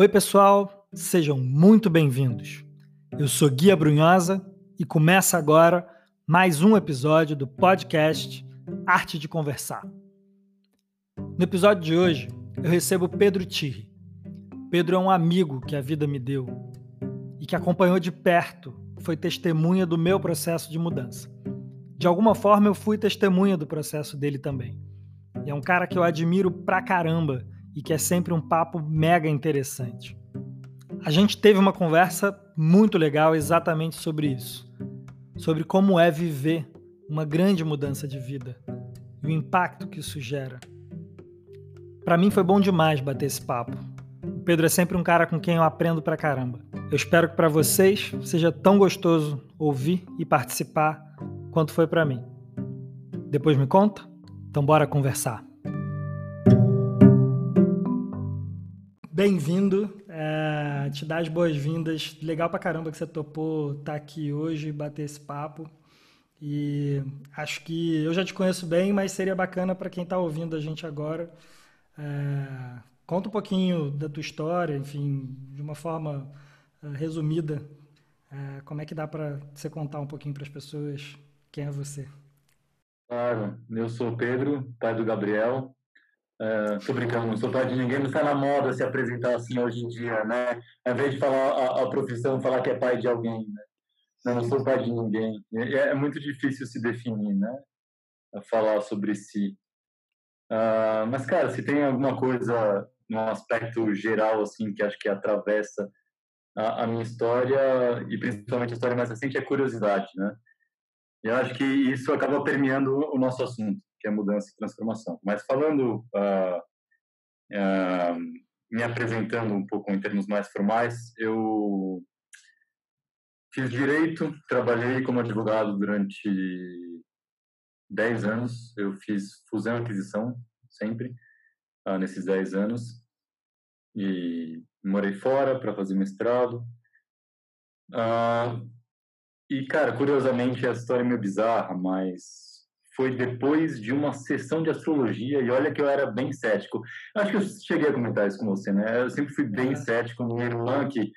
Oi, pessoal, sejam muito bem-vindos. Eu sou Guia Brunhosa e começa agora mais um episódio do podcast Arte de Conversar. No episódio de hoje, eu recebo Pedro Tirri. Pedro é um amigo que a vida me deu e que acompanhou de perto, foi testemunha do meu processo de mudança. De alguma forma, eu fui testemunha do processo dele também. E é um cara que eu admiro pra caramba e que é sempre um papo mega interessante. A gente teve uma conversa muito legal exatamente sobre isso, sobre como é viver uma grande mudança de vida e o impacto que isso gera. Para mim foi bom demais bater esse papo. O Pedro é sempre um cara com quem eu aprendo pra caramba. Eu espero que para vocês seja tão gostoso ouvir e participar quanto foi para mim. Depois me conta? Então bora conversar. Bem-vindo, é, te dar as boas-vindas. Legal pra caramba que você topou estar tá aqui hoje e bater esse papo. E acho que eu já te conheço bem, mas seria bacana para quem está ouvindo a gente agora. É, conta um pouquinho da tua história, enfim, de uma forma é, resumida. É, como é que dá para você contar um pouquinho para as pessoas quem é você? Claro, eu sou Pedro, pai do Gabriel, Uh, tô brincando, não sou de ninguém, não está na moda se apresentar assim hoje em dia, né? Ao invés de falar a, a profissão, falar que é pai de alguém, né? Não, não sou pai de ninguém. É, é muito difícil se definir, né? Falar sobre si. Uh, mas, cara, se tem alguma coisa num aspecto geral, assim, que acho que atravessa a, a minha história, e principalmente a história mais recente, é curiosidade, né? E eu acho que isso acaba permeando o nosso assunto que é mudança e transformação. Mas falando, uh, uh, me apresentando um pouco em termos mais formais, eu fiz direito, trabalhei como advogado durante 10 anos, eu fiz fusão e aquisição sempre, uh, nesses 10 anos, e morei fora para fazer mestrado. e, cara, curiosamente, a história é meio bizarra, mas foi depois de uma sessão de astrologia, e olha que eu era bem cético. Acho que eu cheguei a comentar isso com você, né? Eu sempre fui bem cético, minha irmã que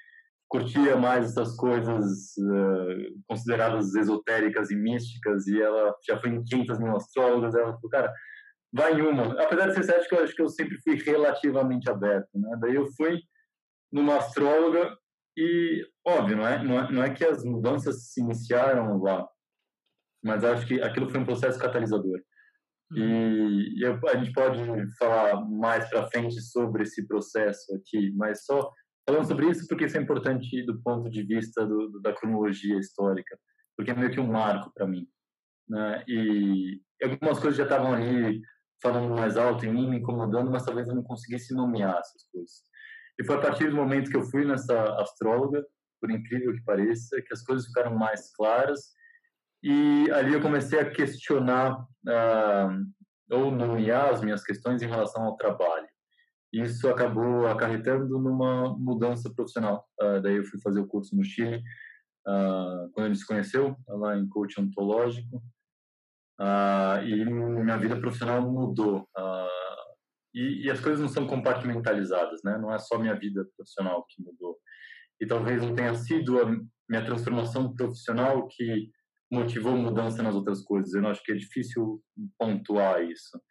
curtia mais essas coisas uh, consideradas esotéricas e místicas, e ela já foi em 500 mil astrólogas, ela falou, cara, vai em uma. Apesar de ser cético, eu acho que eu sempre fui relativamente aberto, né? Daí eu fui numa astróloga e, óbvio, não é, não é, não é que as mudanças se iniciaram lá, mas acho que aquilo foi um processo catalisador. E, uhum. e a gente pode falar mais para frente sobre esse processo aqui, mas só falando sobre isso porque isso é importante do ponto de vista do, da cronologia histórica, porque é meio que um marco para mim. Né? E algumas coisas já estavam ali falando mais alto em mim, me incomodando, mas talvez eu não conseguisse nomear essas coisas. E foi a partir do momento que eu fui nessa astróloga, por incrível que pareça, que as coisas ficaram mais claras e ali eu comecei a questionar uh, ou nomear as minhas questões em relação ao trabalho. Isso acabou acarretando numa mudança profissional. Uh, daí eu fui fazer o curso no Chile, uh, quando ele se conheceu, lá em coach ontológico. e minha vida profissional mudou. E, e, as coisas não são compartimentalizadas, né? Não é só minha vida profissional que mudou. E talvez não tenha sido a minha transformação profissional que motivou mudança nas outras coisas. Eu acho que é difícil pontuar isso.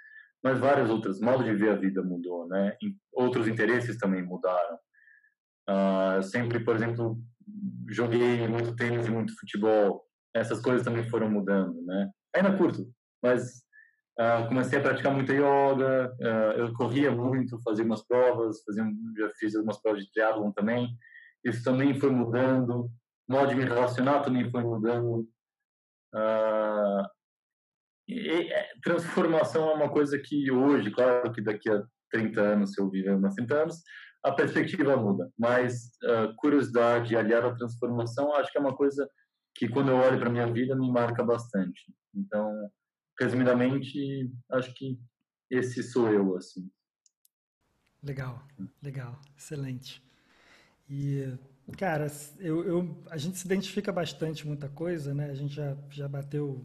Mas várias outras, modo de ver a vida mudou, né? Outros interesses também mudaram. Uh, sempre, por exemplo, joguei muito tênis e muito futebol. Essas coisas também foram mudando, né? Ainda curto, mas uh, comecei a praticar muita yoga. Uh, eu corria muito, fazia umas provas, fazia, já fiz algumas provas de triatlon também. Isso também foi mudando. O modo de me relacionar também foi mudando. Uh, e, é, transformação é uma coisa que hoje, claro que daqui a 30 anos, se eu viver umas 30 anos, a perspectiva muda. Mas uh, curiosidade aliada à transformação, acho que é uma coisa que quando eu olho para minha vida me marca bastante. Então, resumidamente, acho que esse sou eu assim. Legal, legal, excelente. E Cara, eu, eu, a gente se identifica bastante muita coisa, né? A gente já, já bateu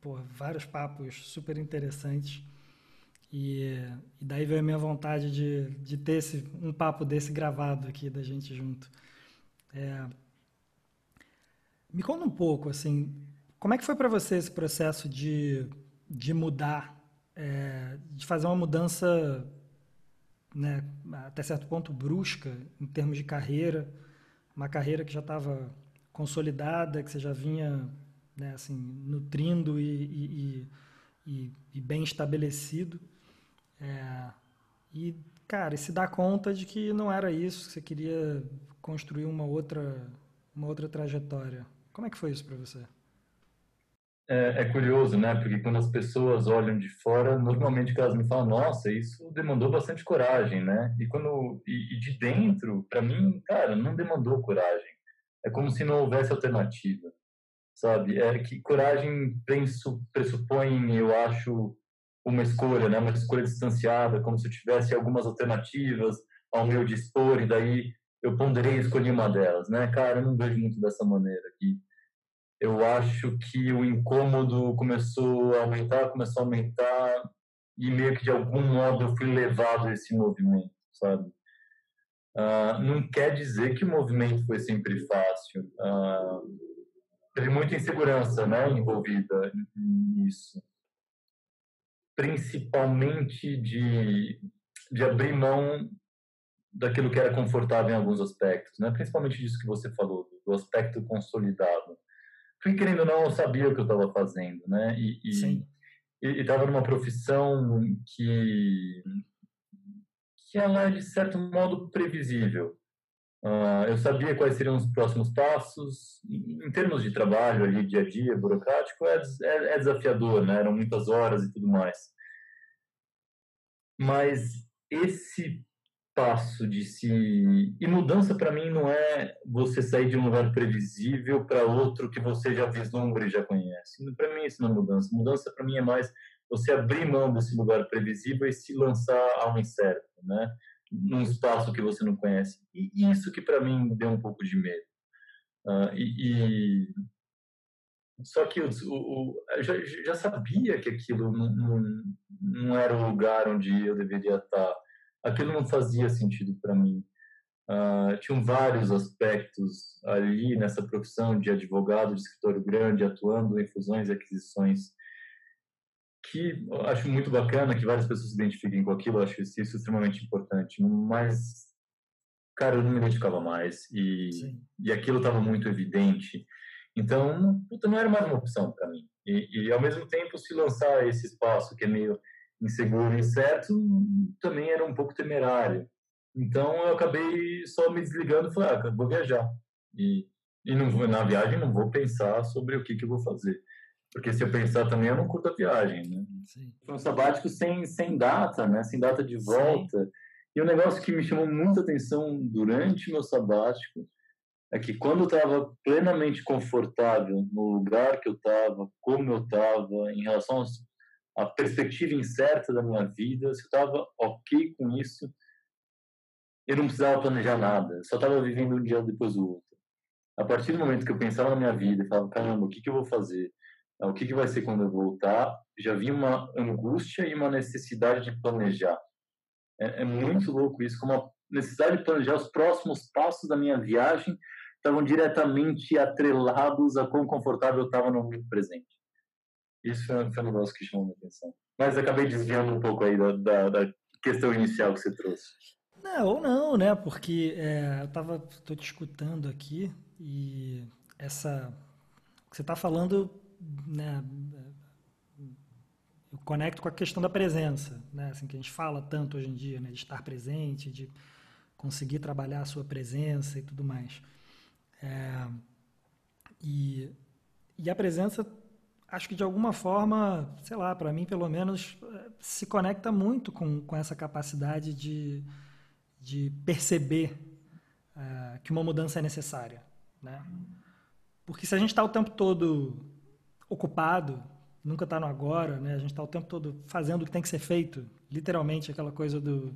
pô, vários papos super interessantes. E, e, daí veio a minha vontade de, de ter esse, um papo desse gravado aqui da gente junto. É, me conta um pouco, assim, como é que foi para você esse processo de, de mudar, é, de fazer uma mudança, né, até certo ponto brusca em termos de carreira, uma carreira que já estava consolidada, que você já vinha, né, assim, nutrindo e, e, e, e bem estabelecido. É, e, cara, e se dar conta de que não era isso, que você queria construir uma outra, uma outra trajetória. Como é que foi isso para você? É, é, curioso, né? Porque quando as pessoas olham de fora, normalmente elas me falam, nossa, isso demandou bastante coragem, né? E quando e, e de dentro, para mim, cara, não demandou coragem. É como se não houvesse alternativa, sabe? É que coragem pressupõe, eu acho, uma escolha, né? Uma escolha distanciada, como se eu tivesse algumas alternativas ao meu dispor e daí eu ponderei e escolhi uma delas, né? Cara, eu não vejo muito dessa maneira aqui. Eu acho que o incômodo começou a aumentar, começou a aumentar e meio que de algum modo eu fui levado a esse movimento, sabe? Uh, não quer dizer que o movimento foi sempre fácil. Uh, teve muita insegurança, né, envolvida nisso principalmente de, de abrir mão daquilo que era confortável em alguns aspectos, né? Principalmente disso que você falou, do aspecto consolidado. Porque, querendo ou não, eu sabia o que eu estava fazendo, né? E, e estava numa profissão que que ela é de certo modo previsível. Uh, eu sabia quais seriam os próximos passos. Em termos de trabalho ali, dia a dia, burocrático, é, é, é desafiador, né? Eram muitas horas e tudo mais. Mas esse passo de se. E mudança para mim não é você sair de um lugar previsível para outro que você já vislumbra e já conhece. Para mim isso não é mudança. Mudança para mim é mais você abrir mão desse lugar previsível e se lançar ao incerto, né? num espaço que você não conhece. E isso que para mim deu um pouco de medo. Uh, e, e, só que o, o, eu já, já, sabia que aquilo não, não, não, era o lugar onde eu deveria estar. Aquilo não fazia sentido para mim. Uh, tinham vários aspectos ali nessa profissão de advogado de escritório grande, atuando em fusões e aquisições que acho muito bacana que várias pessoas se identifiquem com aquilo, acho isso extremamente importante, mas, cara, eu não me identificava mais e, e aquilo estava muito evidente. Então, puta, não era mais uma opção para mim. E, e, ao mesmo tempo, se lançar esse espaço que é meio inseguro e incerto, também era um pouco temerário. Então, eu acabei só me desligando e falei, ah, vou viajar. E, e não vou, na viagem não vou pensar sobre o que, que eu vou fazer. Porque se eu pensar também, eu não curto a viagem, né? Sim. Foi um sabático sem, sem data, né? Sem data de volta. Sim. E um negócio que me chamou muita atenção durante meu sabático é que quando eu estava plenamente confortável no lugar que eu estava, como eu estava, em relação à perspectiva incerta da minha vida, se eu estava ok com isso, eu não precisava planejar nada, só estava vivendo um dia depois do outro. A partir do momento que eu pensava na minha vida e falava, caramba, o que, que eu vou fazer? o que, que vai ser quando eu voltar, já vi uma angústia e uma necessidade de planejar. É, é, muito louco isso, como a necessidade de planejar os próximos passos da minha viagem estavam diretamente atrelados a quão confortável eu estava no momento presente. Isso foi, foi um negócio que chamou minha atenção. Mas acabei desviando um pouco aí da, da, da questão inicial que você trouxe. Não, ou não, né? Porque é, eu estava, tô te escutando aqui e essa que você está falando né, eu conecto com a questão da presença, né, assim que a gente fala tanto hoje em dia, né, de estar presente, de conseguir trabalhar a sua presença e tudo mais. É, e, e a presença, acho que de alguma forma, sei lá, para mim pelo menos, se conecta muito com, com essa capacidade de, de perceber uh, que uma mudança é necessária, né? Porque se a gente está o tempo todo ocupado, nunca está no agora, né? A gente está o tempo todo fazendo o que tem que ser feito, literalmente aquela coisa do,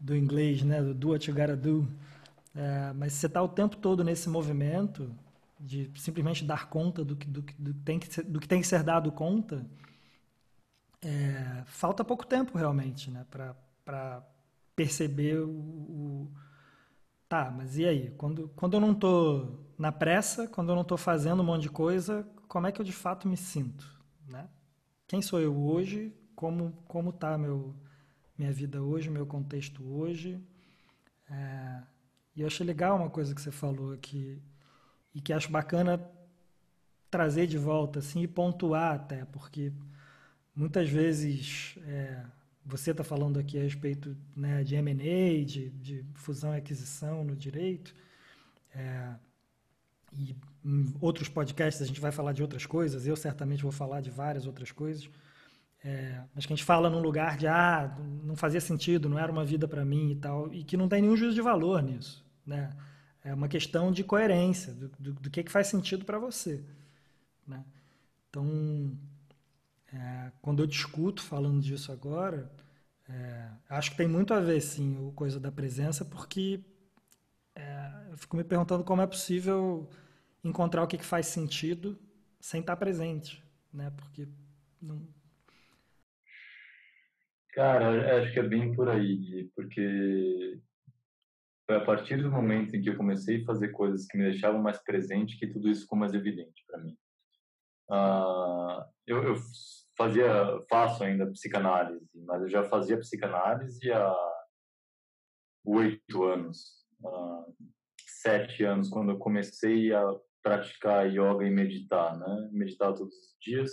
do inglês, né? Do do what you gotta do. É, mas você está o tempo todo nesse movimento de simplesmente dar conta do que, do, do, tem que ser, do que tem que ser dado conta, é, falta pouco tempo realmente, né, para perceber o, o, tá, mas e aí? Quando, quando eu não tô na pressa, quando eu não tô fazendo um monte de coisa, como é que eu de fato me sinto, né? Quem sou eu hoje? Como como tá meu minha vida hoje, meu contexto hoje? É, e eu achei legal uma coisa que você falou aqui e que acho bacana trazer de volta assim e pontuar até, porque muitas vezes é, você está falando aqui a respeito né, de M&A, de, de, fusão e aquisição no direito, é, e em outros podcasts a gente vai falar de outras coisas, eu certamente vou falar de várias outras coisas, é, mas que a gente fala num lugar de, ah, não fazia sentido, não era uma vida para mim e tal, e que não tem nenhum juízo de valor nisso, né? É uma questão de coerência, do, do, do que, que faz sentido para você, né? Então, é, quando eu discuto falando disso agora, é, acho que tem muito a ver, sim, o coisa da presença, porque é, eu fico me perguntando como é possível encontrar o que, que faz sentido sem estar presente, né? Porque não... Cara, acho que é bem por aí, porque foi a partir do momento em que eu comecei a fazer coisas que me deixavam mais presente que tudo isso ficou mais evidente para mim. Uh, eu, eu fazia, faço ainda psicanálise, mas eu já fazia psicanálise há oito anos, uh, sete anos, quando eu comecei a praticar yoga e meditar, né? Meditar todos os dias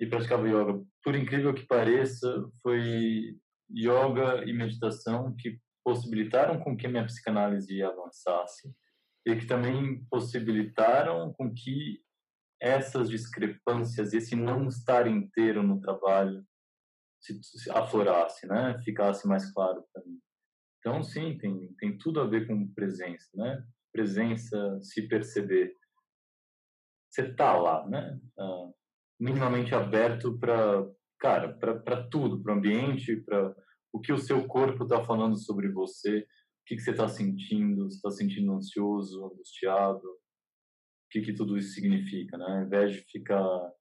e praticava yoga. Por incrível que pareça, foi yoga e meditação que possibilitaram com que minha psicanálise avançasse e que também possibilitaram com que essas discrepâncias, esse não estar inteiro no trabalho, se, se aflorasse, né? Ficasse mais claro para mim. Então, sim, tem, tem tudo a ver com presença, né? Presença, se perceber. Você tá lá, né? Ah, minimamente aberto para, cara, para tudo, para o ambiente, para o que o seu corpo está falando sobre você, o que, que você está sentindo, se está sentindo ansioso, angustiado, o que, que tudo isso significa, né? Ao invés de ficar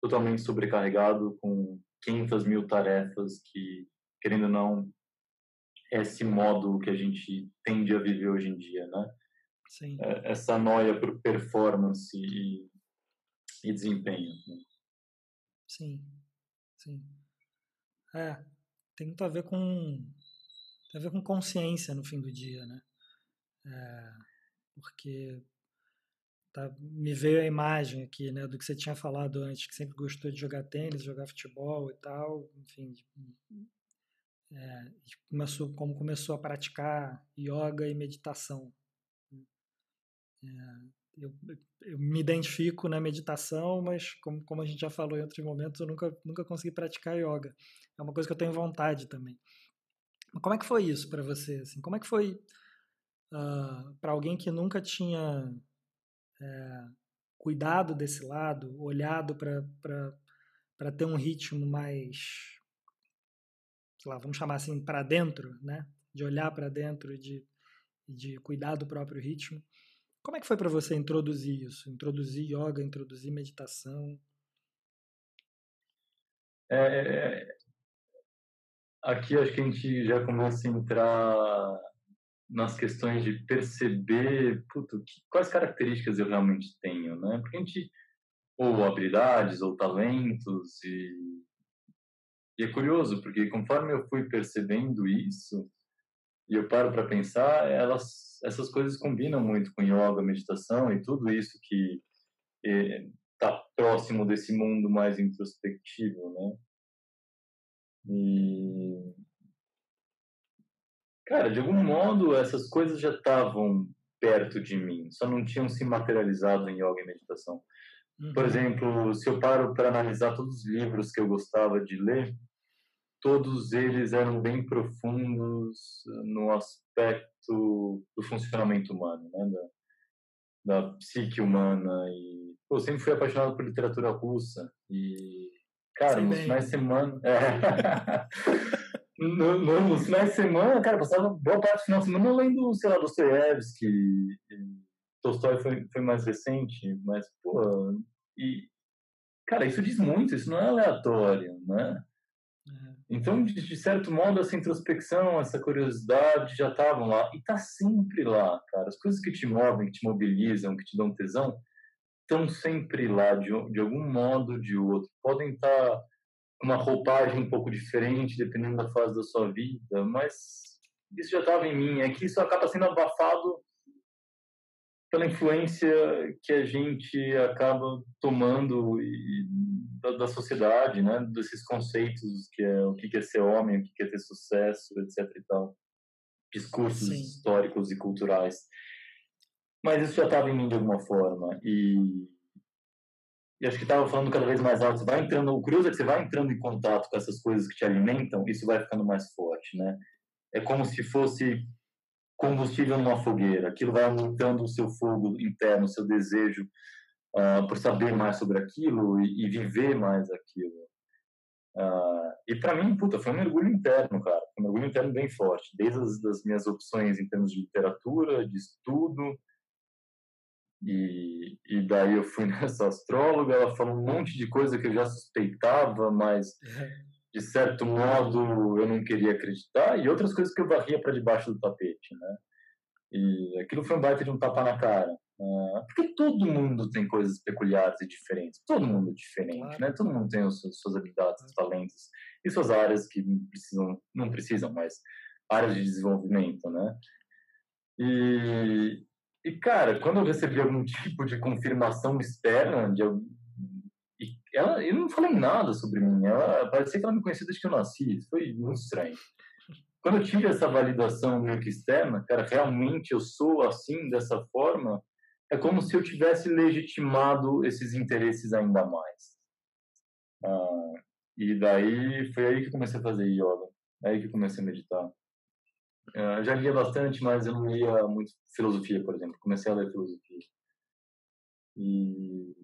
totalmente sobrecarregado com 500 mil tarefas que, querendo ou não, é esse modo que a gente tende a viver hoje em dia, né? Sim. É, essa noia por performance e, e desempenho. Né? Sim, sim. É, tem muito a ver com tem a ver com consciência no fim do dia, né? É, porque Tá, me veio a imagem aqui, né, do que você tinha falado antes, que sempre gostou de jogar tênis, jogar futebol e tal, enfim, é, começou, como começou a praticar yoga e meditação. É, eu, eu, me identifico na meditação, mas como, como a gente já falou em outros momentos, eu nunca, nunca consegui praticar yoga. É uma coisa que eu tenho vontade também. Mas como é que foi isso para você? Assim, como é que foi uh, ah, para alguém que nunca tinha é, cuidado desse lado, olhado para ter um ritmo mais, sei lá, vamos chamar assim, para dentro, né? De olhar para dentro de, de cuidar do próprio ritmo. Como é que foi para você introduzir isso? Introduzir yoga, introduzir meditação? É, aqui acho que a gente já começa a entrar nas questões de perceber puto, que, quais características eu realmente tenho, né? Porque a gente ou habilidades ou talentos e, e é curioso porque conforme eu fui percebendo isso e eu paro para pensar, elas essas coisas combinam muito com yoga, meditação e tudo isso que está é, próximo desse mundo mais introspectivo, né? E Cara, de algum modo essas coisas já estavam perto de mim, só não tinham se materializado em yoga e meditação. Uhum. Por exemplo, se eu paro para analisar todos os livros que eu gostava de ler, todos eles eram bem profundos no aspecto do funcionamento humano, né? da, da psique humana. E pô, eu sempre fui apaixonado por literatura russa e cara, nos finais de semana, é... no, no, nos finais de semana, cara, passava boa parte do final de semana lendo, sei lá, Dostoiévski. Tolstói foi, foi mais recente, mas, pô, e, cara, isso diz muito, isso não é aleatório, né? Então, de, de, certo modo, essa introspecção, essa curiosidade já estavam lá. E tá sempre lá, cara. As coisas que te movem, que te mobilizam, que te dão tesão, estão sempre lá, de, de algum modo ou de outro. Podem estar tá com uma roupagem um pouco diferente, dependendo da fase da sua vida, mas isso já estava em mim. É que isso acaba sendo abafado pela influência que a gente acaba tomando e, da, da, sociedade, né? Desses conceitos que é o que é ser homem, o que é ter sucesso, etc. E tal. Discursos Sim. históricos e culturais. Mas isso já estava em mim de alguma forma e e acho que estava falando cada vez mais alto, você vai entrando, o curioso é que você vai entrando em contato com essas coisas que te alimentam, isso vai ficando mais forte, né? É como se fosse combustível numa fogueira, aquilo vai aumentando o seu fogo interno, o seu desejo uh, por saber mais sobre aquilo e, e viver mais aquilo. Uh, e para mim, puta, foi um mergulho interno, cara, um mergulho interno bem forte, desde as das minhas opções em termos de literatura, de estudo, e, e daí eu fui nessa astróloga, ela falou um monte de coisa que eu já suspeitava, mas de certo modo eu não queria acreditar, e outras coisas que eu varria para debaixo do tapete, né? E aquilo foi um baita de um tapa na cara. Uh, porque todo mundo tem coisas peculiares e diferentes. Todo mundo é diferente, claro. né? Todo mundo tem as suas, habilidades, seus talentos e suas áreas que precisam, não precisam, mas áreas de desenvolvimento, né? E, e, cara, quando eu recebi algum tipo de confirmação externa, de, ela, eu não falei nada sobre mim. Ela parecia que ela me conhecia desde que eu nasci. Foi muito estranho. Quando eu tive essa validação meio que externa, cara, realmente eu sou assim, dessa forma, é como se eu tivesse legitimado esses interesses ainda mais. Ah, e daí foi aí que comecei a fazer yoga. Aí que comecei a meditar. Uh, já lia bastante, mas eu não lia muito filosofia, por exemplo. Comecei a ler filosofia. E.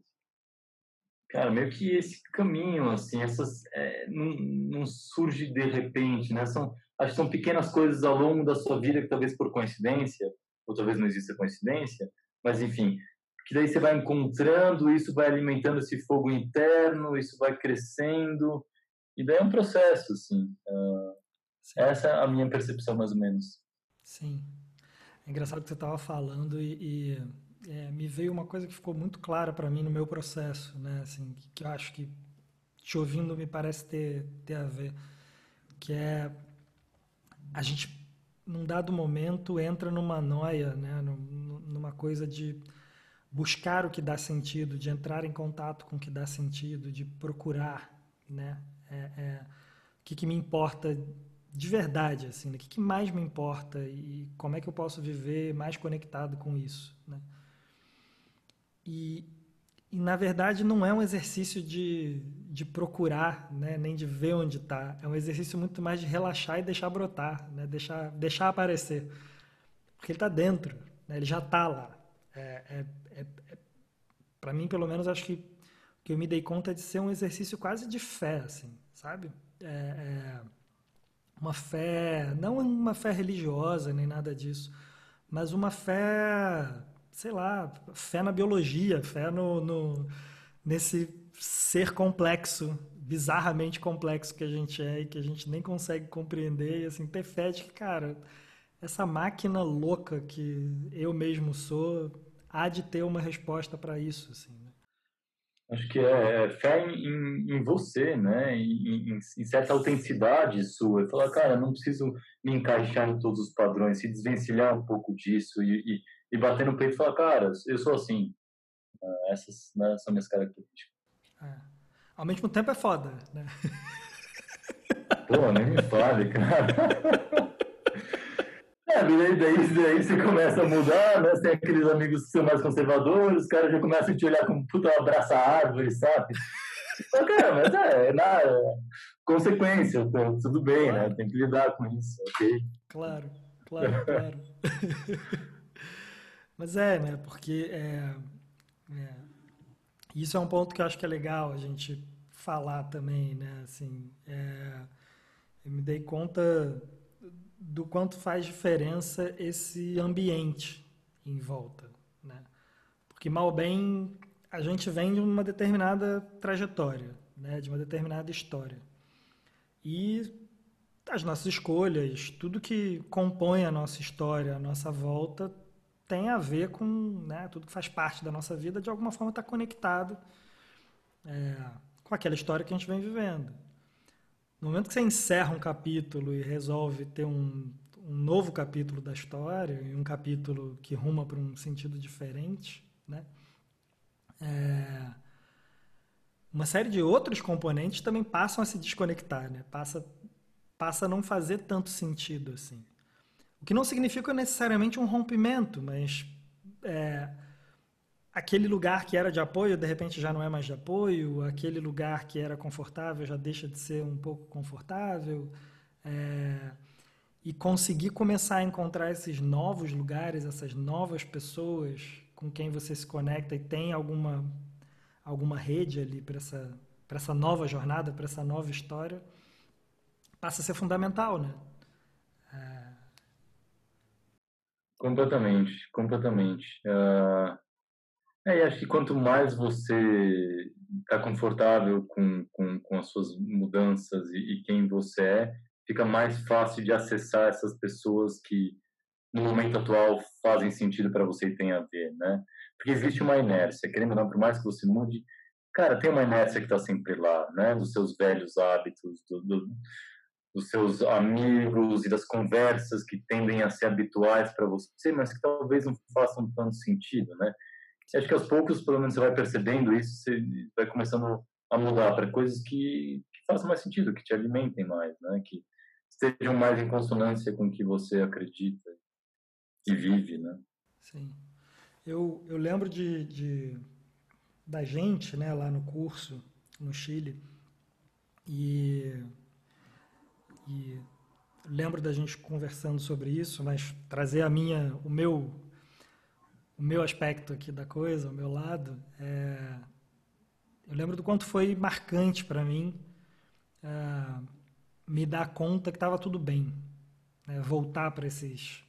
Cara, meio que esse caminho, assim, essas. É, não, não surge de repente, né? São, acho que são pequenas coisas ao longo da sua vida que talvez por coincidência, ou talvez não exista coincidência, mas enfim, que daí você vai encontrando, isso vai alimentando esse fogo interno, isso vai crescendo, e daí é um processo, assim. Uh. Essa é a minha percepção, mais ou menos. Sim. É engraçado que você estava falando e, e é, me veio uma coisa que ficou muito clara para mim no meu processo, né? Assim, que, que, eu acho que te ouvindo me parece ter, ter a ver, que é a gente num dado momento entra numa noia, né? numa coisa de buscar o que dá sentido, de entrar em contato com o que dá sentido, de procurar, né? É, é, o que, que me importa de verdade, assim, né? o que, que, mais me importa e como é que eu posso viver mais conectado com isso, né? E, e na verdade não é um exercício de, de procurar, né? Nem de ver onde está. É um exercício muito mais de relaxar e deixar brotar, né? Deixar, deixar aparecer, porque ele está dentro, né? Ele já está lá. É, é, é, é para mim, pelo menos, acho que que eu me dei conta de ser um exercício quase de fé, assim, sabe? É, é uma fé, não uma fé religiosa nem nada disso, mas uma fé, sei lá, fé na biologia, fé no, no nesse ser complexo, bizarramente complexo que a gente é e que a gente nem consegue compreender, e assim, ter fé de que, cara, essa máquina louca que eu mesmo sou há de ter uma resposta para isso, assim. Né? Acho que é, é fé em, em você, né? Em, em, em, certa autenticidade sua. Falar, cara, não preciso me encaixar em todos os padrões, se desvencilhar um pouco disso e, e, e bater no peito e falar, cara, eu sou assim. Uh, essas né, são minhas características. É. Ao mesmo tempo é foda, né? Pô, nem me fale, cara. É, daí, daí, daí você começa a mudar, né? Você tem aqueles amigos que são mais conservadores, os caras já começam a te olhar como puta abraça árvore, sabe? Então, cara, mas é, é na consequência, então, tudo bem, né? claro. né? Tem que lidar com isso, ok? Claro, claro, claro. mas é, né? Porque é, é, isso é um ponto que eu acho que é legal a gente falar também, né? Assim, é, eu me dei conta do quanto faz diferença esse ambiente em volta, né? Porque mal bem a gente vem de uma determinada trajetória, né, de uma determinada história. E as nossas escolhas, tudo que compõe a nossa história, a nossa volta, tem a ver com né, tudo que faz parte da nossa vida, de alguma forma está conectado é, com aquela história que a gente vem vivendo. No momento que você encerra um capítulo e resolve ter um, um novo capítulo da história, e um capítulo que ruma para um sentido diferente, né? É, uma série de outros componentes também passam a se desconectar, né? Passa, passa a não fazer tanto sentido assim. O que não significa necessariamente um rompimento, mas é, aquele lugar que era de apoio, de repente já não é mais de apoio, aquele lugar que era confortável já deixa de ser um pouco confortável. É, e conseguir começar a encontrar esses novos lugares, essas novas pessoas com quem você se conecta e tem alguma, alguma rede ali para essa, essa nova jornada, para essa nova história, passa a ser fundamental, né? É... Completamente, completamente. Uh, é, e acho que quanto mais você está confortável com, com, com, as suas mudanças e, e, quem você é, fica mais fácil de acessar essas pessoas que no momento atual fazem sentido para você e tem a ver, né? Porque existe uma inércia, querendo ou não, por mais que você mude, cara, tem uma inércia que está sempre lá, né? Dos seus velhos hábitos, do, do, dos seus amigos e das conversas que tendem a ser habituais para você, mas que talvez não façam tanto sentido, né? acho que aos poucos, pelo menos, você vai percebendo isso, você vai começando a mudar para coisas que, que façam mais sentido, que te alimentem mais, né? Que estejam mais em consonância com o que você acredita e vive, né? Sim. Eu, eu lembro de, de da gente, né, lá no curso no Chile e, e lembro da gente conversando sobre isso, mas trazer a minha, o meu o meu aspecto aqui da coisa, o meu lado, é, eu lembro do quanto foi marcante para mim é, me dar conta que estava tudo bem, né? voltar para esses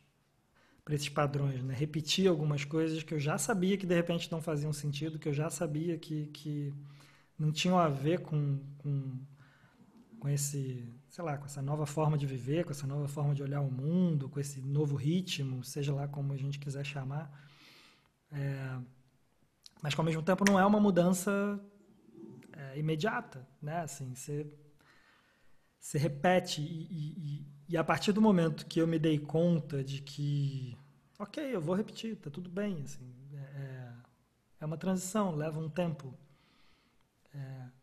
para esses padrões, né? repetir algumas coisas que eu já sabia que de repente não faziam sentido, que eu já sabia que, que não tinham a ver com, com, com esse, sei lá, com essa nova forma de viver, com essa nova forma de olhar o mundo, com esse novo ritmo, seja lá como a gente quiser chamar. É, mas que ao mesmo tempo não é uma mudança é, imediata, né? Assim, você, você repete e, e, e, a partir do momento que eu me dei conta de que, ok, eu vou repetir, tá tudo bem, assim, é, é, é uma transição, leva um tempo. É,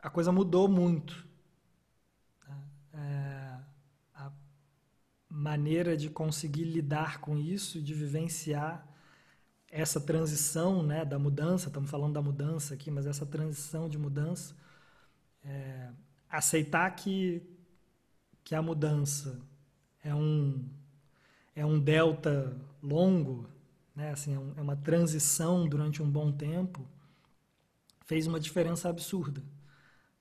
a coisa mudou muito. É, a maneira de conseguir lidar com isso, de vivenciar essa transição né, da mudança, estamos falando da mudança aqui, mas essa transição de mudança, é, aceitar que, que a mudança é um, é um delta longo, né, assim, é, um, é uma transição durante um bom tempo, fez uma diferença absurda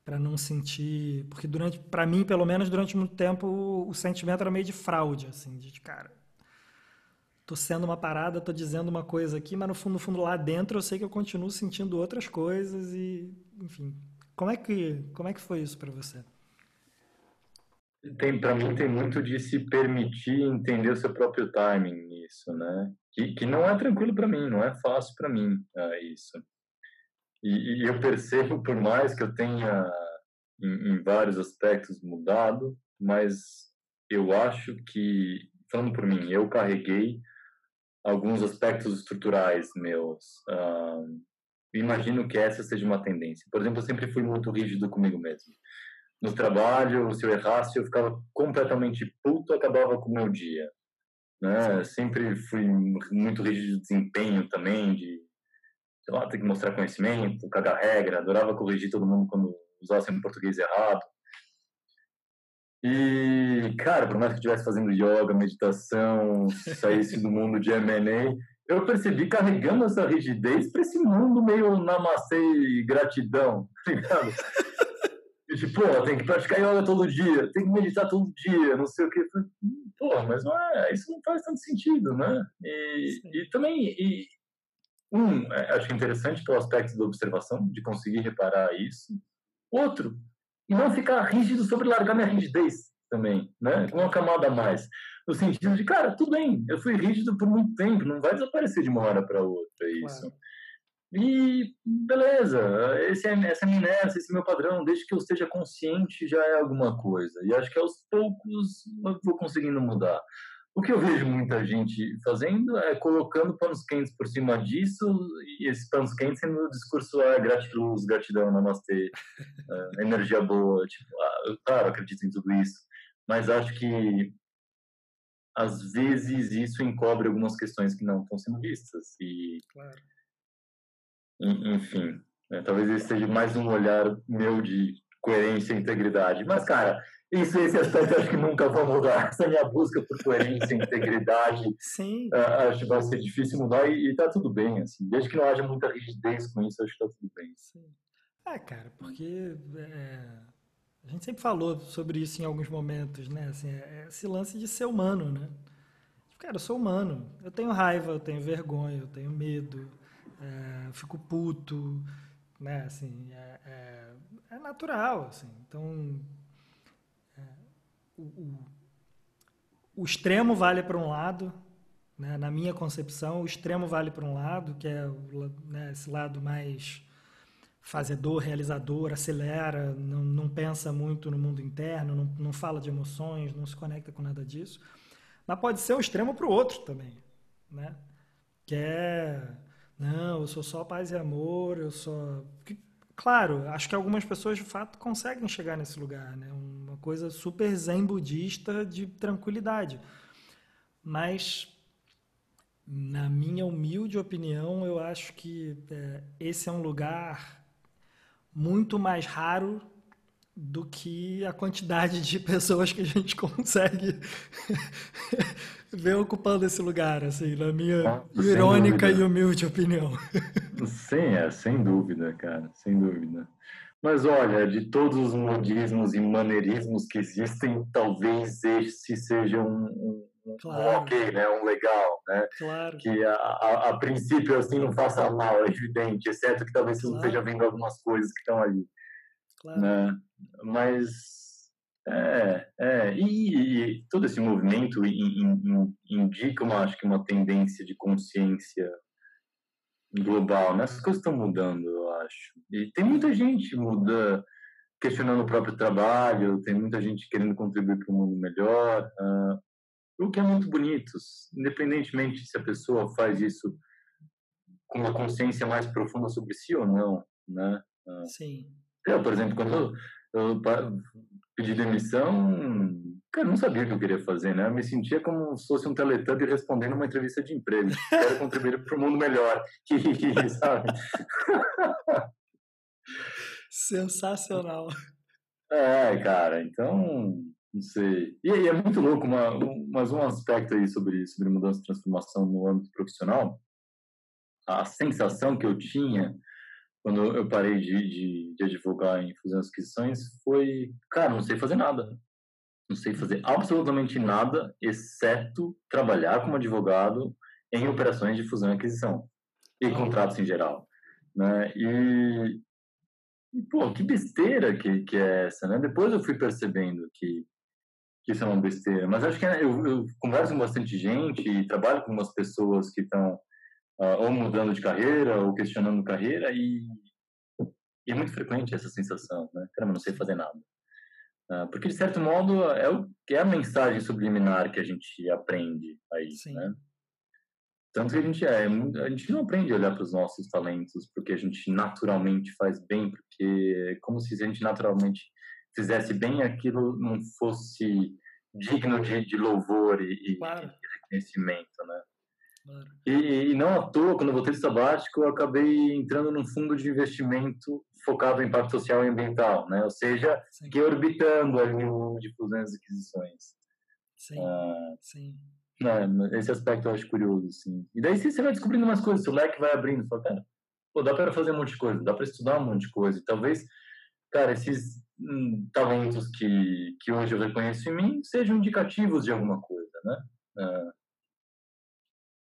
para não sentir, porque durante, para mim, pelo menos durante muito tempo, o, sentimento era meio de fraude, assim, de cara, tô sendo uma parada, tô dizendo uma coisa aqui, mas no fundo, no fundo lá dentro eu sei que eu continuo sentindo outras coisas e, enfim, como é que como é que foi isso para você? Tem para mim tem muito de se permitir entender o seu próprio timing nisso, né? Que, que não é tranquilo para mim, não é fácil para mim é isso. E, e, eu percebo por mais que eu tenha em, em vários aspectos mudado, mas eu acho que falando por mim, eu carreguei alguns aspectos estruturais meus. Uh, imagino que essa seja uma tendência. Por exemplo, eu sempre fui muito rígido comigo mesmo. No trabalho, se eu errasse, eu ficava completamente puto, acabava com o meu dia. Né? Sempre fui muito rígido de desempenho também, de sei lá, ter que mostrar conhecimento, cagar regra, adorava corrigir todo mundo quando usasse um português errado. E, cara, por mais que eu estivesse fazendo yoga, meditação, saísse do mundo de M&A, eu percebi carregando essa rigidez para esse mundo meio namastê e gratidão, tá ligado? E, tipo, pô, tem que praticar yoga todo dia, tem que meditar todo dia, não sei o que. Pô, mas não é, isso não faz tanto sentido, né? E, e também, e, um, é, acho interessante pelo aspecto da observação, de conseguir reparar isso. Outro, e não ficar rígido sobre largar minha rigidez também, né? Uma camada a mais. No sentido de, cara, tudo bem, eu fui rígido por muito tempo, não vai desaparecer de uma hora para outra isso. Claro. E beleza, esse é, essa é a minha inércia, esse é meu padrão, desde que eu esteja consciente já é alguma coisa. E acho que aos poucos eu vou conseguindo mudar. O que eu vejo muita gente fazendo é colocando panos quentes por cima disso, e esses panos quentes sendo o discurso é gratiluz, gratidão, namastê, é, energia boa. Tipo, ah, eu, claro, acredito em tudo isso, mas acho que às vezes isso encobre algumas questões que não estão sendo vistas. E, claro. enfim, né, talvez esse seja mais um olhar meu de coerência e integridade. Mas, cara, isso, esse aspecto acho que nunca vou mudar. Essa minha busca por coerência, integridade, Sim. Uh, acho que vai ser difícil mudar e, e tá tudo bem, assim. Desde que não haja muita rigidez com isso, acho que tá tudo bem. Sim. Ah, cara, porque é, a gente sempre falou sobre isso em alguns momentos, né? Assim, é, é esse lance de ser humano, né? Cara, eu sou humano. Eu tenho raiva, eu tenho vergonha, eu tenho medo, é, eu fico puto, né? Assim, é, é, é natural, assim. Então, o, o, o extremo vale para um lado, né? na minha concepção, o extremo vale para um lado, que é né, esse lado mais fazedor, realizador, acelera, não, não pensa muito no mundo interno, não, não fala de emoções, não se conecta com nada disso. Mas pode ser um extremo para o outro também, né? Que é, não, eu sou só paz e amor, eu sou... Claro, acho que algumas pessoas de fato conseguem chegar nesse lugar, né? Uma coisa super zen budista de tranquilidade. Mas, na minha humilde opinião, eu acho que é, esse é um lugar muito mais raro do que a quantidade de pessoas que a gente consegue ver ocupando esse lugar, assim, na minha ah, irônica e humilde opinião. Sim, é, sem dúvida, cara, sem dúvida. Mas olha, de todos os modismos e maneirismos que existem, talvez esse seja um, um, claro. um ok, né? Um legal, né? Claro. Que a, a, a, princípio assim não faça mal, é evidente, exceto que talvez claro. você não esteja vendo algumas coisas que estão ali. Claro. Né? Mas é, é e, e, todo esse movimento indica, uma, acho que uma tendência de consciência global, né? As coisas estão mudando, eu acho. E tem muita gente muda, questionando o próprio trabalho, tem muita gente querendo contribuir para um mundo melhor, uh, o que é muito bonito, independentemente se a pessoa faz isso com uma consciência mais profunda sobre si ou não, né? Uh, Sim. Eu, por exemplo, quando eu, eu pedi demissão, cara, eu não sabia o que eu queria fazer, né? Eu me sentia como se fosse um teletubbie respondendo uma entrevista de emprego. Quero contribuir para o mundo melhor. sabe? Sensacional. É, cara, então, não sei. E, e é muito louco, uma, um, mais um aspecto aí sobre, sobre mudança e transformação no âmbito profissional. A sensação que eu tinha quando eu parei de, de, de advogar em fusões e aquisições foi, cara, não sei fazer nada. Não sei fazer absolutamente nada, exceto trabalhar como advogado em operações de fusão e aquisição e contratos em geral, né? E, e pô, que besteira que, que é essa, né? Depois eu fui percebendo que, que isso é uma besteira, mas acho que né, eu, eu converso com bastante gente e trabalho com umas pessoas que estão uh, ou mudando de carreira ou questionando carreira e, e, é muito frequente essa sensação, né? Caramba, não sei fazer nada. Uh, porque, de certo modo, é, o, é a mensagem subliminar que a gente aprende aí, Sim. né? Tanto que a gente é, a gente não aprende a olhar para os nossos talentos porque a gente naturalmente faz bem, porque é como se a gente naturalmente fizesse bem aquilo não fosse digno de, de louvor e, claro. e reconhecimento, né? E, e, não à toa, quando eu voltei do sabático, eu acabei entrando num fundo de investimento focado em impacto social e ambiental, né? Ou seja, sim. fiquei orbitando ali no de fusões e aquisições. Sim, ah, sim. É, esse aspecto eu acho curioso, sim. E daí você vai descobrindo umas coisas, o leque vai abrindo, fala, cara, pô, dá para fazer um monte de coisa, dá para estudar um monte de coisa. E talvez, cara, esses hum, talentos que, que hoje eu reconheço em mim sejam indicativos de alguma coisa, né? Ah,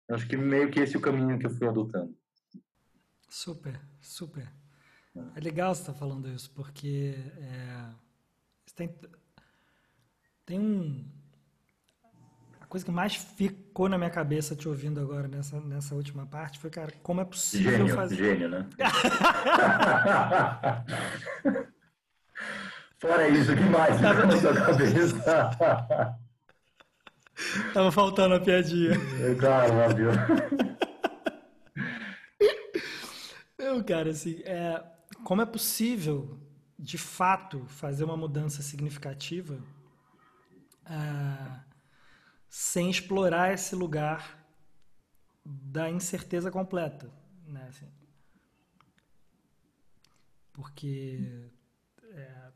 Acho que meio que esse é o caminho que eu fui adotando. Super, super. É legal você estar tá falando isso, porque é, tem, tem um. A coisa que mais ficou na minha cabeça te ouvindo agora nessa, nessa última parte foi, cara, como é possível gênio, fazer. Gênio, né? Fora isso, o que mais tava na sua cabeça? Tava faltando a piadinha. É claro, óbvio. Não, cara, assim, é, como é possível, de fato, fazer uma mudança significativa é, sem explorar esse lugar da incerteza completa, né? Assim, porque é,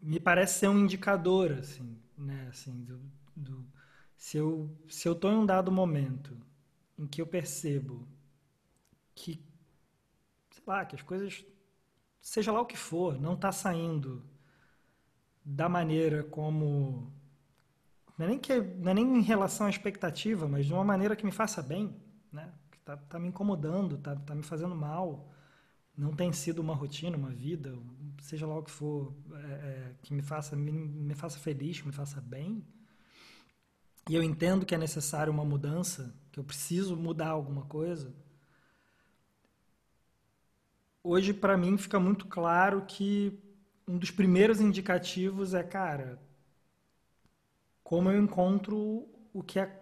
me parece ser um indicador, assim, né? Assim, do, do, se eu se eu estou em um dado momento em que eu percebo que sei lá, que as coisas, seja lá o que for, não está saindo da maneira como. Não é, nem que, não é nem em relação à expectativa, mas de uma maneira que me faça bem, né? que está tá me incomodando, está tá me fazendo mal. Não tem sido uma rotina, uma vida, seja lá o que for, é, é, que me faça, me, me faça feliz, me faça bem. E eu entendo que é necessário uma mudança, que eu preciso mudar alguma coisa hoje para mim fica muito claro que um dos primeiros indicativos é, cara, como eu encontro o que é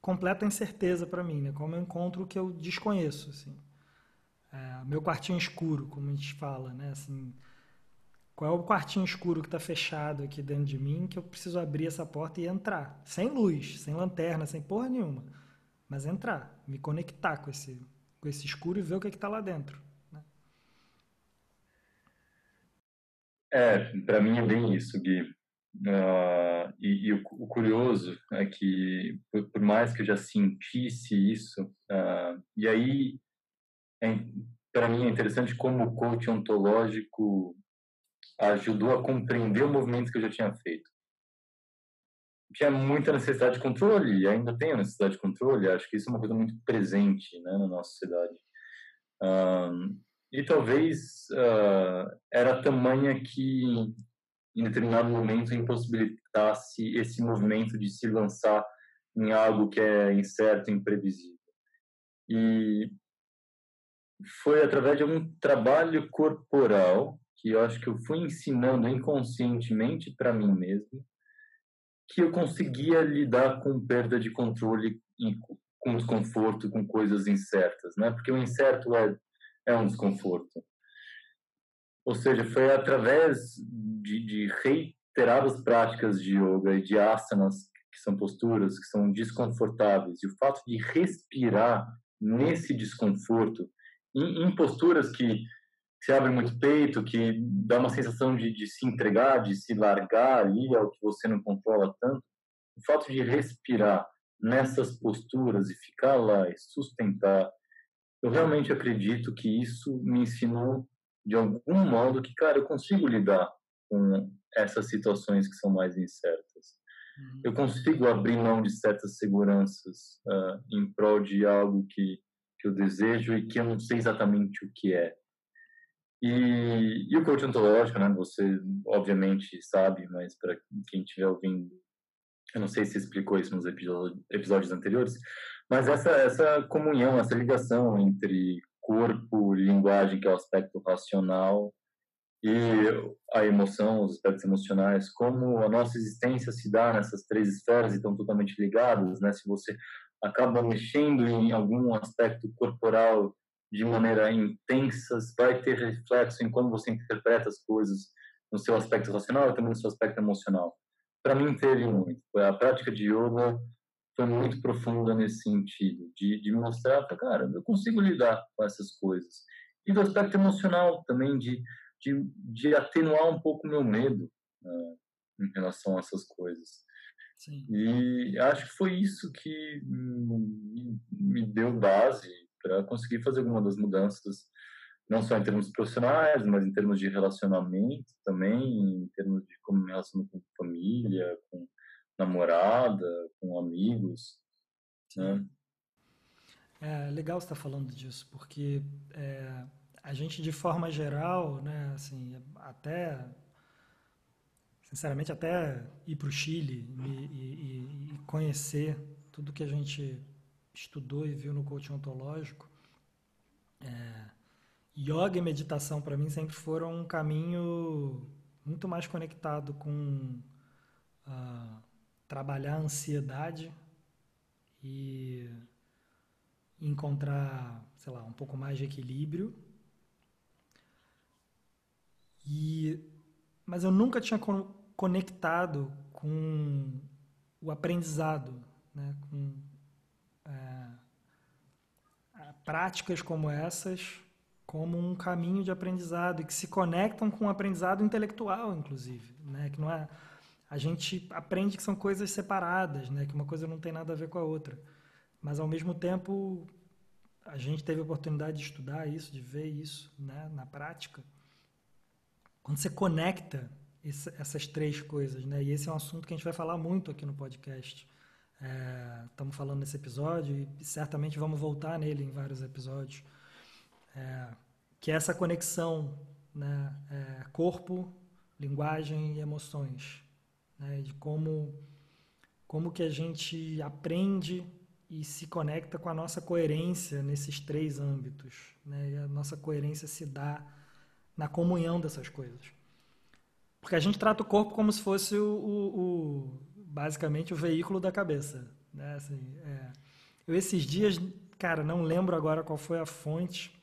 completa incerteza para mim, né? Como eu encontro o que eu desconheço, assim. É, meu quartinho escuro, como a gente fala, né? Assim, qual é o quartinho escuro que está fechado aqui dentro de mim que eu preciso abrir essa porta e entrar, sem luz, sem lanterna, sem porra nenhuma, mas entrar, me conectar com esse com esse escuro e ver o que é está lá dentro. É, para mim é bem isso, Gui. Uh, e, e o, o, curioso é que, por, por, mais que eu já sentisse isso, uh, e aí, é, para mim é interessante como o coach ontológico ajudou a compreender o movimento que eu já tinha feito. Tinha muita necessidade de controle, e ainda tenho necessidade de controle, acho que isso é uma coisa muito presente né, na nossa sociedade. E talvez uh, era tamanha que em determinado momento impossibilitasse esse movimento de se lançar em algo que é incerto, imprevisível. E foi através de um trabalho corporal que eu acho que eu fui ensinando inconscientemente para mim mesmo que eu conseguia lidar com perda de controle com desconforto, com coisas incertas, né? Porque o incerto é é um desconforto. Ou seja, foi através de, de reiteradas práticas de yoga e de asanas, que são posturas que são desconfortáveis, e o fato de respirar nesse desconforto, em, em posturas que se abre muito peito, que dá uma sensação de, de se entregar, de se largar ali ao que você não controla tanto, o fato de respirar nessas posturas e ficar lá e sustentar eu realmente acredito que isso me ensinou de algum modo que, cara, eu consigo lidar com essas situações que são mais incertas. Uhum. Eu consigo abrir mão de certas seguranças uh, em prol de algo que, que eu desejo e que eu não sei exatamente o que é. E, e o coach ontológico, né? Você obviamente sabe, mas para quem estiver ouvindo, eu não sei se explicou isso nos episódios anteriores, mas essa, essa comunhão, essa ligação entre corpo, linguagem, que é o aspecto racional, e a emoção, os aspectos emocionais, como a nossa existência se dá nessas três esferas e estão totalmente ligadas, né? Se você acaba mexendo em algum aspecto corporal de maneira intensa, vai ter reflexo em como você interpreta as coisas no seu aspecto racional e também no seu aspecto emocional. Para mim teve muito. A prática de yoga foi muito profunda nesse sentido, de, de mostrar para cara, eu consigo lidar com essas coisas. E do aspecto emocional também, de, de, de atenuar um pouco o meu medo né, em relação a essas coisas. Sim. E acho que foi isso que me, me deu base para conseguir fazer alguma das mudanças, não só em termos profissionais, mas em termos de relacionamento também, em termos de como me relaciono com família, com namorada, com amigos, né? É legal você estar falando disso, porque é, a gente, de forma geral, né, assim, até, sinceramente, até ir para o Chile e, e, e, conhecer tudo que a gente estudou e viu no coaching ontológico, é, yoga e meditação, para mim, sempre foram um caminho muito mais conectado com uh, trabalhar a ansiedade e encontrar, sei lá, um pouco mais de equilíbrio. E mas eu nunca tinha conectado com o aprendizado, né? com é, práticas como essas como um caminho de aprendizado e que se conectam com o aprendizado intelectual, inclusive, né? Que não é a gente aprende que são coisas separadas, né? Que uma coisa não tem nada a ver com a outra, mas ao mesmo tempo a gente teve a oportunidade de estudar isso, de ver isso, né? Na prática, quando você conecta esse, essas três coisas, né? E esse é um assunto que a gente vai falar muito aqui no podcast. É, estamos falando nesse episódio e certamente vamos voltar nele em vários episódios. É, que é essa conexão, né, é, corpo, linguagem e emoções, né, de como como que a gente aprende e se conecta com a nossa coerência nesses três âmbitos, né, e a nossa coerência se dá na comunhão dessas coisas, porque a gente trata o corpo como se fosse o, o, o basicamente o veículo da cabeça, né, assim, é, eu esses dias, cara, não lembro agora qual foi a fonte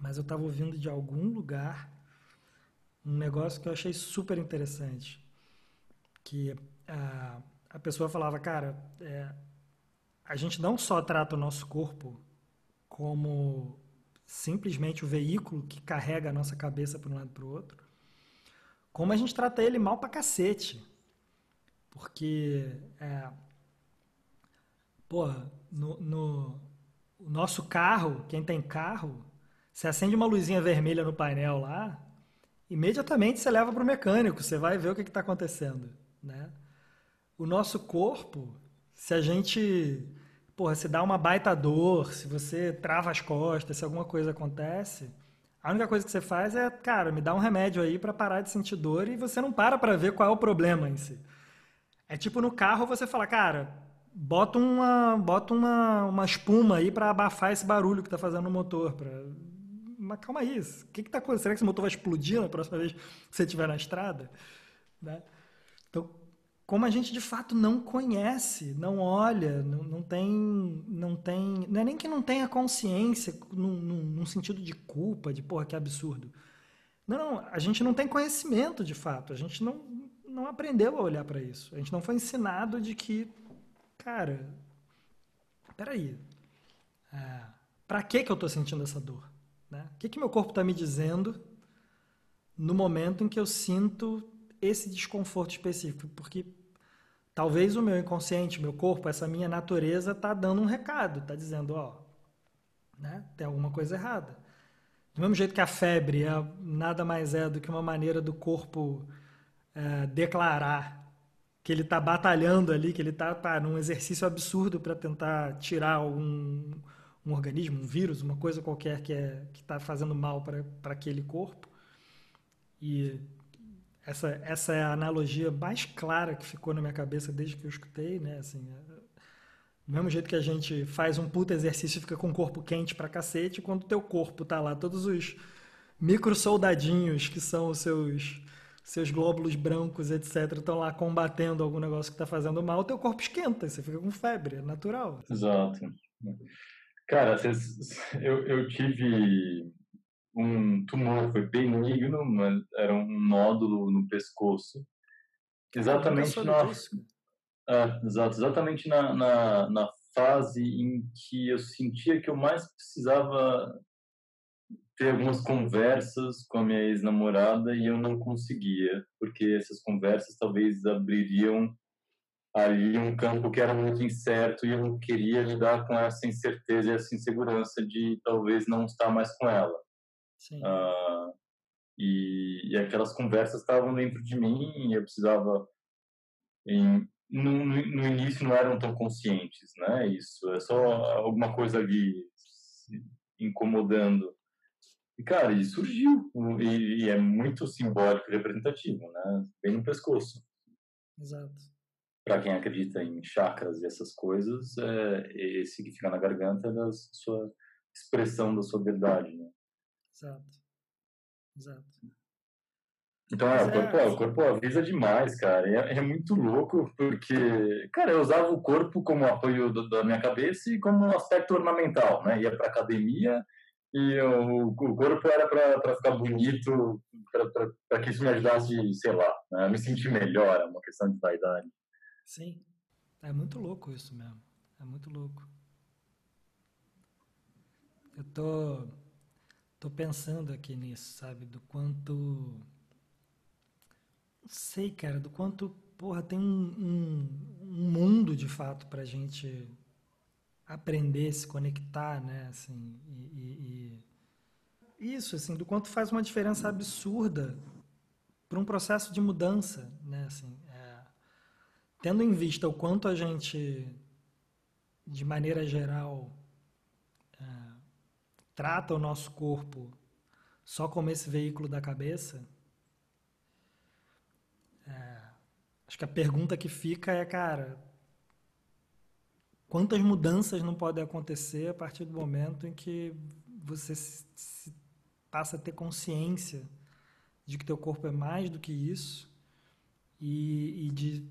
mas eu estava ouvindo de algum lugar um negócio que eu achei super interessante. Que a, a pessoa falava, cara, é, a gente não só trata o nosso corpo como simplesmente o veículo que carrega a nossa cabeça para um lado para o outro, como a gente trata ele mal pra cacete. Porque, é, porra, no, no nosso carro, quem tem carro, você acende uma luzinha vermelha no painel lá, imediatamente você leva para o mecânico, você vai ver o que está acontecendo. Né? O nosso corpo, se a gente porra, se dá uma baita dor, se você trava as costas, se alguma coisa acontece, a única coisa que você faz é, cara, me dá um remédio aí para parar de sentir dor e você não para para ver qual é o problema em si. É tipo no carro você fala, cara, bota uma, bota uma, uma espuma aí para abafar esse barulho que está fazendo no motor, para mas calma aí, o que está acontecendo? Será que esse motor vai explodir na próxima vez que você estiver na estrada? Né? Então, como a gente de fato não conhece, não olha, não, não tem, não tem, não é nem que não tenha consciência num, num, num sentido de culpa, de porra, que absurdo. Não, não, a gente não tem conhecimento de fato, a gente não, não aprendeu a olhar para isso. A gente não foi ensinado de que, cara, peraí, é, para que que eu estou sentindo essa dor? Né? O que, que meu corpo está me dizendo no momento em que eu sinto esse desconforto específico? Porque talvez o meu inconsciente, meu corpo, essa minha natureza está dando um recado, está dizendo, ó, né, tem alguma coisa errada. Do mesmo jeito que a febre é, nada mais é do que uma maneira do corpo é, declarar que ele está batalhando ali, que ele está num exercício absurdo para tentar tirar algum um organismo, um vírus, uma coisa qualquer que é está fazendo mal para aquele corpo. E essa, essa é a analogia mais clara que ficou na minha cabeça desde que eu escutei, né? Assim, é, do mesmo jeito que a gente faz um puta exercício e fica com o corpo quente pra cacete, quando o teu corpo tá lá, todos os micro soldadinhos que são os seus seus glóbulos brancos, etc., estão lá combatendo algum negócio que está fazendo mal, o teu corpo esquenta, você fica com febre, é natural. Exato. Cara, eu, eu tive um tumor, foi benigno, mas era um nódulo no pescoço. Exatamente na, é, exato, exatamente na, na, na fase em que eu sentia que eu mais precisava ter algumas conversas com a minha ex-namorada e eu não conseguia, porque essas conversas talvez abririam ali um campo que era muito incerto e eu não queria lidar com essa incerteza e essa insegurança de talvez não estar mais com ela. Uh, e, e, aquelas conversas estavam dentro de mim e eu precisava em no, no início não eram tão conscientes, né? Isso é só alguma coisa ali incomodando. E, cara, e surgiu. E, e é muito simbólico e representativo, né? Bem no pescoço. Exato. Para quem acredita em chakras e essas coisas, é, esse que fica na garganta é da sua expressão da sua verdade, né? Exato. Exato. Então, é, o, corpo, é, o corpo avisa demais, cara. É, é, muito louco, porque, cara, eu usava o corpo como apoio do, da minha cabeça e como aspecto ornamental, né? Ia pra academia e o, o corpo era para ficar bonito, para que isso me ajudasse, sei lá, né? me sentir melhor, é uma questão de vaidade. Sim, é muito louco isso mesmo. É muito louco. Eu tô, tô pensando aqui nisso, sabe? Do quanto sei, cara, do quanto, porra, tem um, um, um mundo de fato pra gente aprender, se conectar, né, assim, e, e, e isso, assim, do quanto faz uma diferença absurda para um processo de mudança, né, assim, é, tendo em vista o quanto a gente, de maneira geral, é, trata o nosso corpo só como esse veículo da cabeça, Acho que a pergunta que fica é, cara, quantas mudanças não podem acontecer a partir do momento em que você se, se passa a ter consciência de que teu corpo é mais do que isso e, e de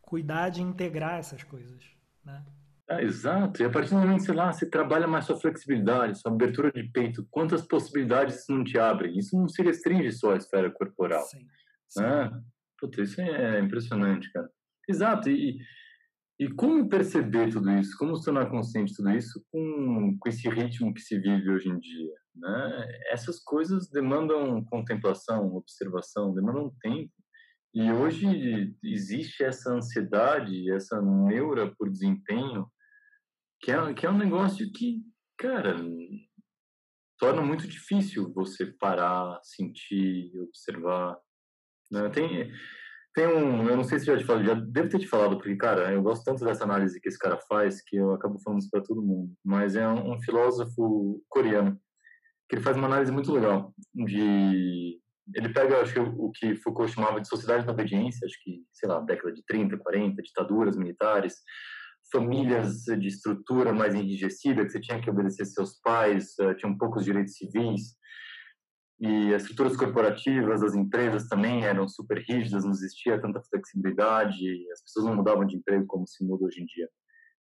cuidar de integrar essas coisas, né? É, exato. E a partir do momento, sei lá, você trabalha mais sua flexibilidade, sua abertura de peito, quantas possibilidades isso não te abre? Isso não se restringe só à esfera corporal. Sim. sim. Né? Puta, isso é impressionante, cara. Exato, e, e como perceber tudo isso? Como se tornar consciente de tudo isso com, com esse ritmo que se vive hoje em dia? Né? Essas coisas demandam contemplação, observação, demandam tempo. E hoje existe essa ansiedade, essa neura por desempenho, que é, que é um negócio que, cara, torna muito difícil você parar, sentir, observar. Né? Tem, tem um, eu não sei se já te falei, já deve ter te falado, porque, cara, eu gosto tanto dessa análise que esse cara faz que eu acabo falando isso para todo mundo. Mas é um, um, filósofo coreano que ele faz uma análise muito legal de ele pega, acho que o que Foucault chamava de sociedade da obediência, acho que, sei lá, década de 30, 40, ditaduras militares, famílias de estrutura mais enrijecida, que você tinha que obedecer seus pais, eh, tinham poucos direitos civis, e as estruturas corporativas das empresas também eram super rígidas, não existia tanta flexibilidade, as pessoas não mudavam de emprego como se muda hoje em dia.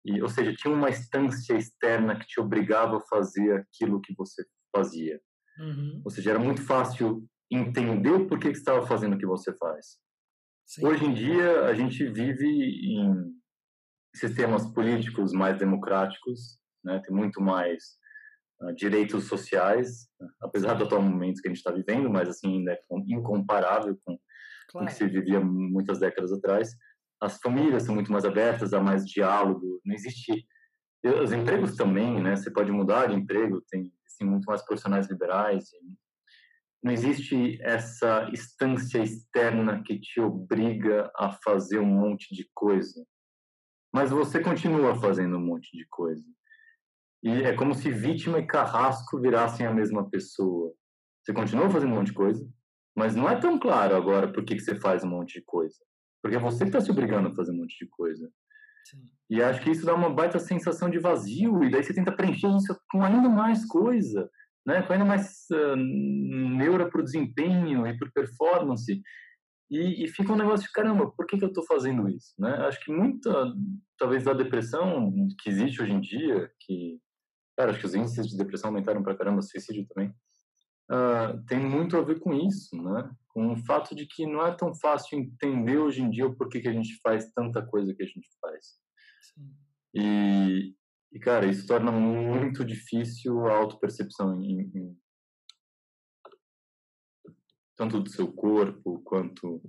E, ou seja, tinha uma instância externa que te obrigava a fazer aquilo que você fazia. Uhum. Ou seja, era muito fácil entender o porquê que estava fazendo o que você faz. Sim. Hoje em dia, a gente vive em sistemas políticos mais democráticos, né? tem muito mais direitos sociais, apesar do atual momento que a gente está vivendo, mas assim ainda é incomparável com, claro. o que se vivia muitas décadas atrás. As famílias são muito mais abertas, há mais diálogo, não existe os empregos também, né? Você pode mudar de emprego, tem assim, muito mais profissionais liberais. não existe essa instância externa que te obriga a fazer um monte de coisa. Mas você continua fazendo um monte de coisa. E é como se vítima e carrasco virassem a mesma pessoa. Você continua fazendo um monte de coisa, mas não é tão claro agora por que, que você faz um monte de coisa. Porque é você que está se obrigando a fazer um monte de coisa. Sim. E acho que isso dá uma baita sensação de vazio, e daí você tenta preencher isso com ainda mais coisa, né? com ainda mais uh, neura para o desempenho e para performance. E, e, fica um negócio de caramba, por que, que eu estou fazendo isso? Né? Acho que muita, talvez, da depressão que existe hoje em dia, que Cara, acho que os índices de depressão aumentaram pra caramba, suicídio também. Uh, tem muito a ver com isso, né? Com o fato de que não é tão fácil entender hoje em dia o porquê que a gente faz tanta coisa que a gente faz. Sim. E, e, cara, isso torna muito difícil a autopercepção em, em, tanto do seu corpo quanto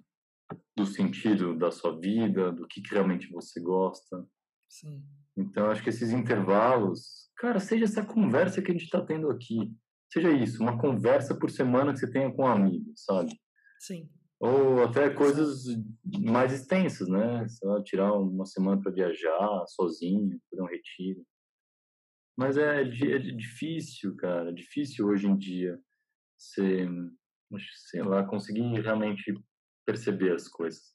do sentido da sua vida, do que, que realmente você gosta. Sim. Então, acho que esses intervalos, cara, seja essa conversa que a gente está tendo aqui, seja isso, uma conversa por semana que você tenha com um amigo, sabe? Sim. Ou até coisas mais extensas, né? Só tirar uma semana para viajar sozinho, fazer um retiro. Mas é, é difícil, cara, é difícil hoje em dia você, sei lá, conseguir realmente perceber as coisas.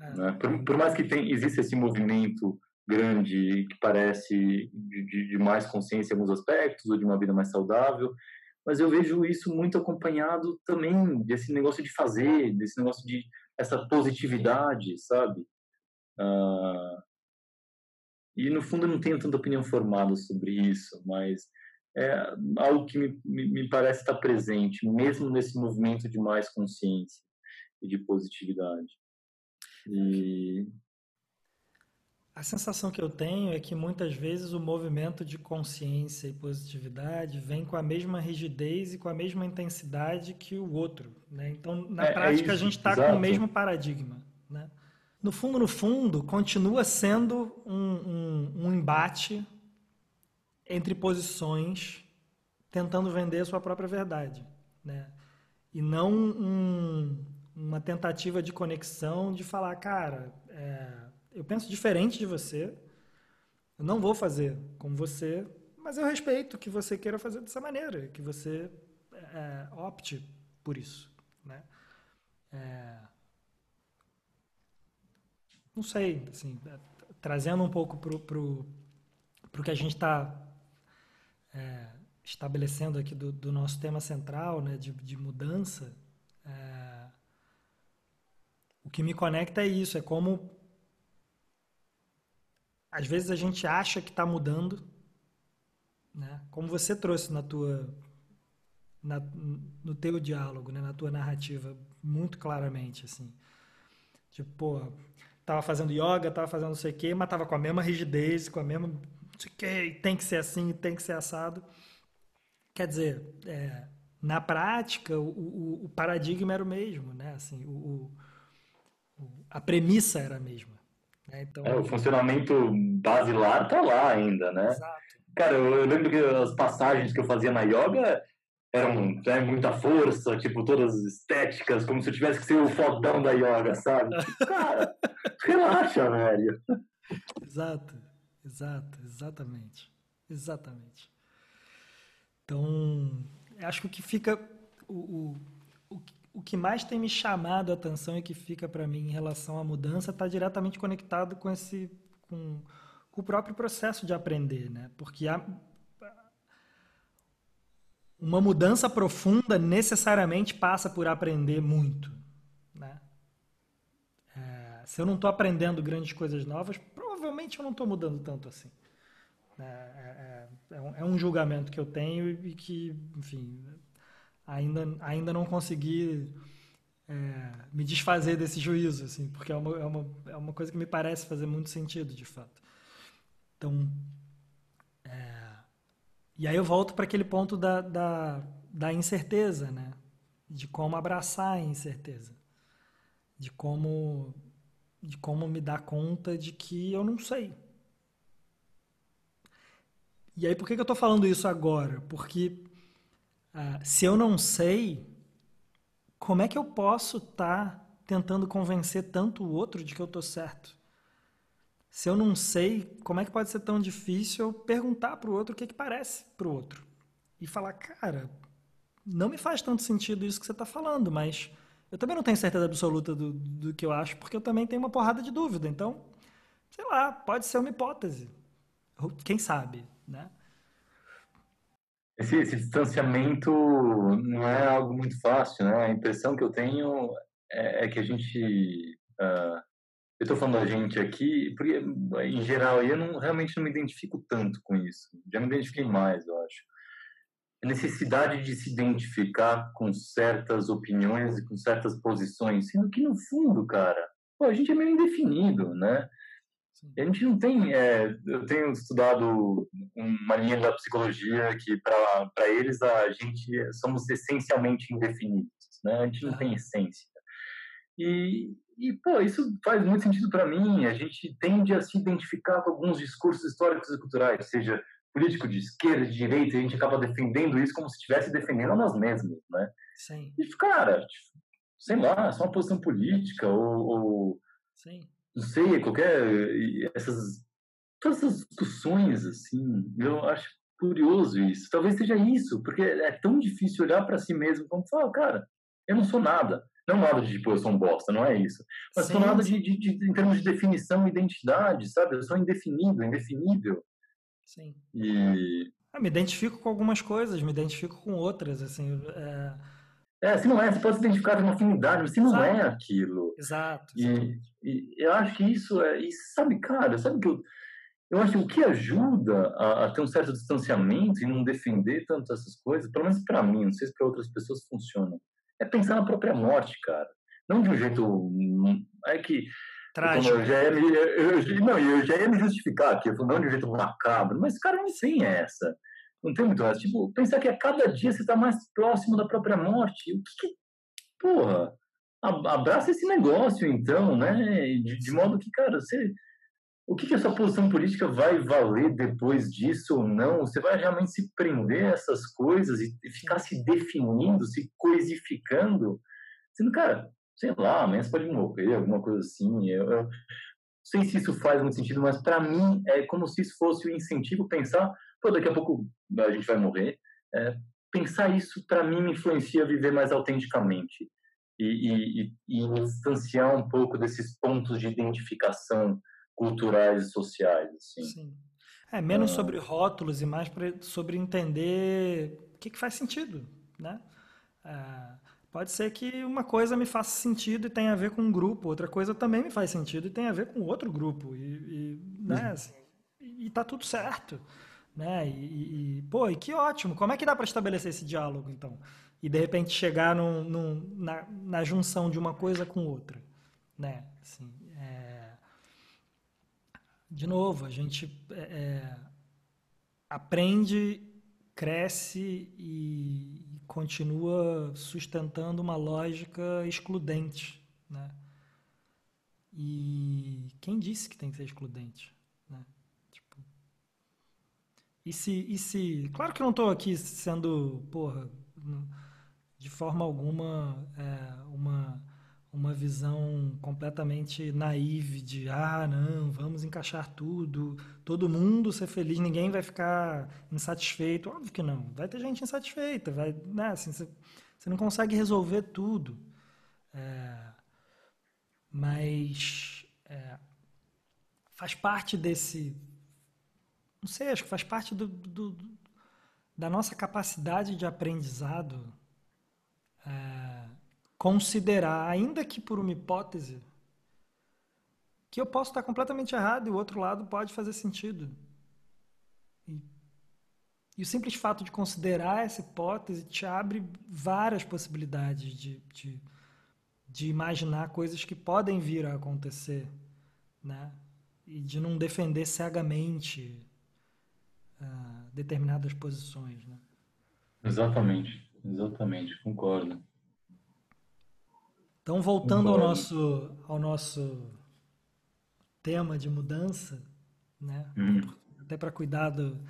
É. Né? Por, por, mais que tem, exista esse movimento grande que parece de, de, mais consciência em alguns aspectos ou de uma vida mais saudável, mas eu vejo isso muito acompanhado também desse negócio de fazer, desse negócio de essa positividade, sabe? Uh, e no fundo eu não tenho tanta opinião formada sobre isso, mas é algo que me, me parece estar presente, mesmo nesse movimento de mais consciência e de positividade. E a sensação que eu tenho é que muitas vezes o movimento de consciência e positividade vem com a mesma rigidez e com a mesma intensidade que o outro. Né? Então, na é, é prática, é a gente está com o mesmo paradigma. Né? No fundo, no fundo, continua sendo um, um, um embate entre posições tentando vender a sua própria verdade. Né? E não um, uma tentativa de conexão de falar, cara. É, eu penso diferente de você, eu não vou fazer como você, mas eu respeito que você queira fazer dessa maneira, que você é, opte por isso, né? É, não sei, assim, é, trazendo um pouco para pro, pro que a gente está é, estabelecendo aqui do, do, nosso tema central, né, de, de mudança, é, o que me conecta é isso, é como às vezes a gente acha que está mudando, né? Como você trouxe na tua na, no teu diálogo, né? na tua narrativa, muito claramente, assim. Tipo, pô, tava fazendo yoga, tava fazendo não sei o quê, mas tava com a mesma rigidez, com a mesma não sei o quê, tem que ser assim, tem que ser assado. Quer dizer, é, na prática, o, o, o, paradigma era o mesmo, né? Assim, o, a premissa era a mesma. Né? Então, é, o funcionamento basilar tá lá ainda, né? Exato. Cara, eu, lembro que as passagens que eu fazia na yoga eram né, muita força, tipo, todas estéticas, como se eu tivesse que ser o fodão da yoga, sabe? Cara, relaxa, velho. Exato, exato, exatamente. Exatamente. Então, acho que o que fica. O, o, o, que mais tem me chamado a atenção e que fica para mim em relação à mudança está diretamente conectado com esse com, com, o próprio processo de aprender, né? Porque há, uma mudança profunda necessariamente passa por aprender muito, né? É, se eu não estou aprendendo grandes coisas novas, provavelmente eu não estou mudando tanto assim. É, é, é, um, é um julgamento que eu tenho e que, enfim, ainda, ainda não consegui é, me desfazer desse juízo, assim, porque é uma, é, uma, é uma coisa que me parece fazer muito sentido, de fato. Então, é, e aí eu volto para aquele ponto da, da, da incerteza, né? De como abraçar a incerteza, de como de como me dar conta de que eu não sei. E aí, por que, que eu estou falando isso agora? Porque ah, se eu não sei, como é que eu posso estar tá tentando convencer tanto o outro de que eu estou certo? Se eu não sei, como é que pode ser tão difícil eu perguntar para o outro o que, é que parece para o outro? E falar, cara, não me faz tanto sentido isso que você está falando, mas eu também não tenho certeza absoluta do, do que eu acho, porque eu também tenho uma porrada de dúvida. Então, sei lá, pode ser uma hipótese. Quem sabe, né? Esse, esse, distanciamento não é algo muito fácil, né? A impressão que eu tenho é, é que a gente. Uh, eu estou falando a gente aqui, porque, em geral, eu não, realmente não me identifico tanto com isso. Já me identifiquei mais, eu acho. A necessidade de se identificar com certas opiniões e com certas posições, sendo que, no fundo, cara, pô, a gente é meio indefinido, né? A gente não tem. É, eu tenho estudado uma linha da psicologia que, para eles, a gente somos essencialmente indefinidos. Né? A gente não tem essência. E, e pô, isso faz muito sentido para mim. A gente tende a se identificar com alguns discursos históricos e culturais, seja político de esquerda, de direita, e a gente acaba defendendo isso como se estivesse defendendo a nós mesmos, né? Sim. E, cara, sei lá, só uma posição política ou, ou Sim. Não sei, qualquer essas todas essas discussões assim, eu acho curioso isso. Talvez seja isso, porque é tão difícil olhar para si mesmo como falar, cara, eu não sou nada. Não nada de tipo, eu sou um bosta, não é isso. Mas sim, sou nada de, de, de, em termos de definição e identidade, sabe? Eu sou indefinido, indefinível. Sim. E. Eu me identifico com algumas coisas, me identifico com outras, assim. É... É, se não é, você pode se identificar com uma afinidade, mas se não é aquilo. Exato. E, e, eu acho que isso é. E sabe, cara, sabe que eu. Eu acho que o que ajuda a, a, ter um certo distanciamento e não defender tanto essas coisas, pelo menos para mim, não sei se para outras pessoas funciona, é pensar na própria morte, cara. Não de um jeito. É que. Trágico. Eu já ia me, eu, eu, não, eu já ia me justificar aqui, não de um jeito macabro, mas, cara, não tem essa. Não tem muito essa. Tipo, pensar que a cada dia você está mais próximo da própria morte. O que, que porra, abraça esse negócio, então, né? De, de modo que, cara, você o que, que essa posição política vai valer depois disso ou não? Você vai realmente se prender a essas coisas e ficar se definindo, se coisificando? Sendo, cara, sei lá, amanhã você pode morrer, alguma coisa assim. Eu, eu não sei se isso faz muito sentido, mas para mim é como se isso fosse o um incentivo pensar, pô, daqui a pouco a gente vai morrer. É, pensar isso, para mim, me influencia a viver mais autenticamente e, e, e me distanciar um pouco desses pontos de identificação culturais e sociais. Assim. Sim. É, menos ah. sobre rótulos e mais sobre entender o que, que faz sentido, né? É, pode ser que uma coisa me faça sentido e tenha a ver com um grupo, outra coisa também me faz sentido e tem a ver com outro grupo, e, e né, uhum. assim, e tá tudo certo, né? E, e, pô, e que ótimo! Como é que dá para estabelecer esse diálogo, então? E de repente chegar num, num, na, na junção de uma coisa com outra, né? Assim, de novo, a gente é, é, aprende, cresce e, continua sustentando uma lógica excludente, né? E quem disse que tem que ser excludente, e se, e se, claro que eu não estou aqui sendo, porra, de forma alguma é, uma uma visão completamente naive de ah, não, vamos encaixar tudo, todo mundo ser feliz, ninguém vai ficar insatisfeito. Óbvio que não. Vai ter gente insatisfeita, vai, né, assim, você, não consegue resolver tudo. É, mas é, faz parte desse. Não sei, acho que faz parte do, do, do da nossa capacidade de aprendizado. É, considerar, ainda que por uma hipótese, que eu posso estar completamente errado e o outro lado pode fazer sentido. E, e o simples fato de considerar essa hipótese te abre várias possibilidades de, de, de imaginar coisas que podem vir a acontecer, né? E de não defender cegamente uh, determinadas posições, né? Exatamente, exatamente, concordo. Então, voltando ao nosso, ao nosso tema de mudança, né? Hum. Até para cuidar do,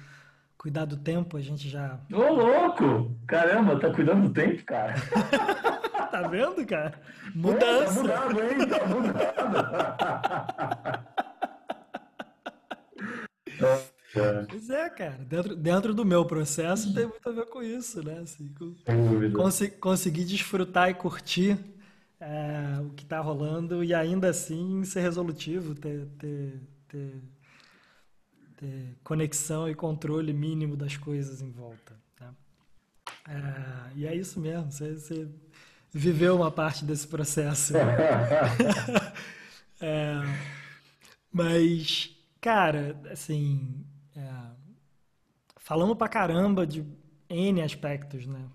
cuidar do tempo, a gente já. Ô, louco! Caramba, tá cuidando do tempo, cara. tá vendo, cara? Mudança. É, tá mudado, hein? Tá mudado. Pois é, cara. Dentro, dentro do meu processo tem muito a ver com isso, né? Assim, com, conseguir desfrutar e curtir é, o que está rolando e ainda assim ser resolutivo, ter, ter, ter, ter, conexão e controle mínimo das coisas em volta. Né? É, e é isso mesmo, você, você, viveu uma parte desse processo. é, mas, cara, assim, é, falamos pra caramba de N aspectos, né?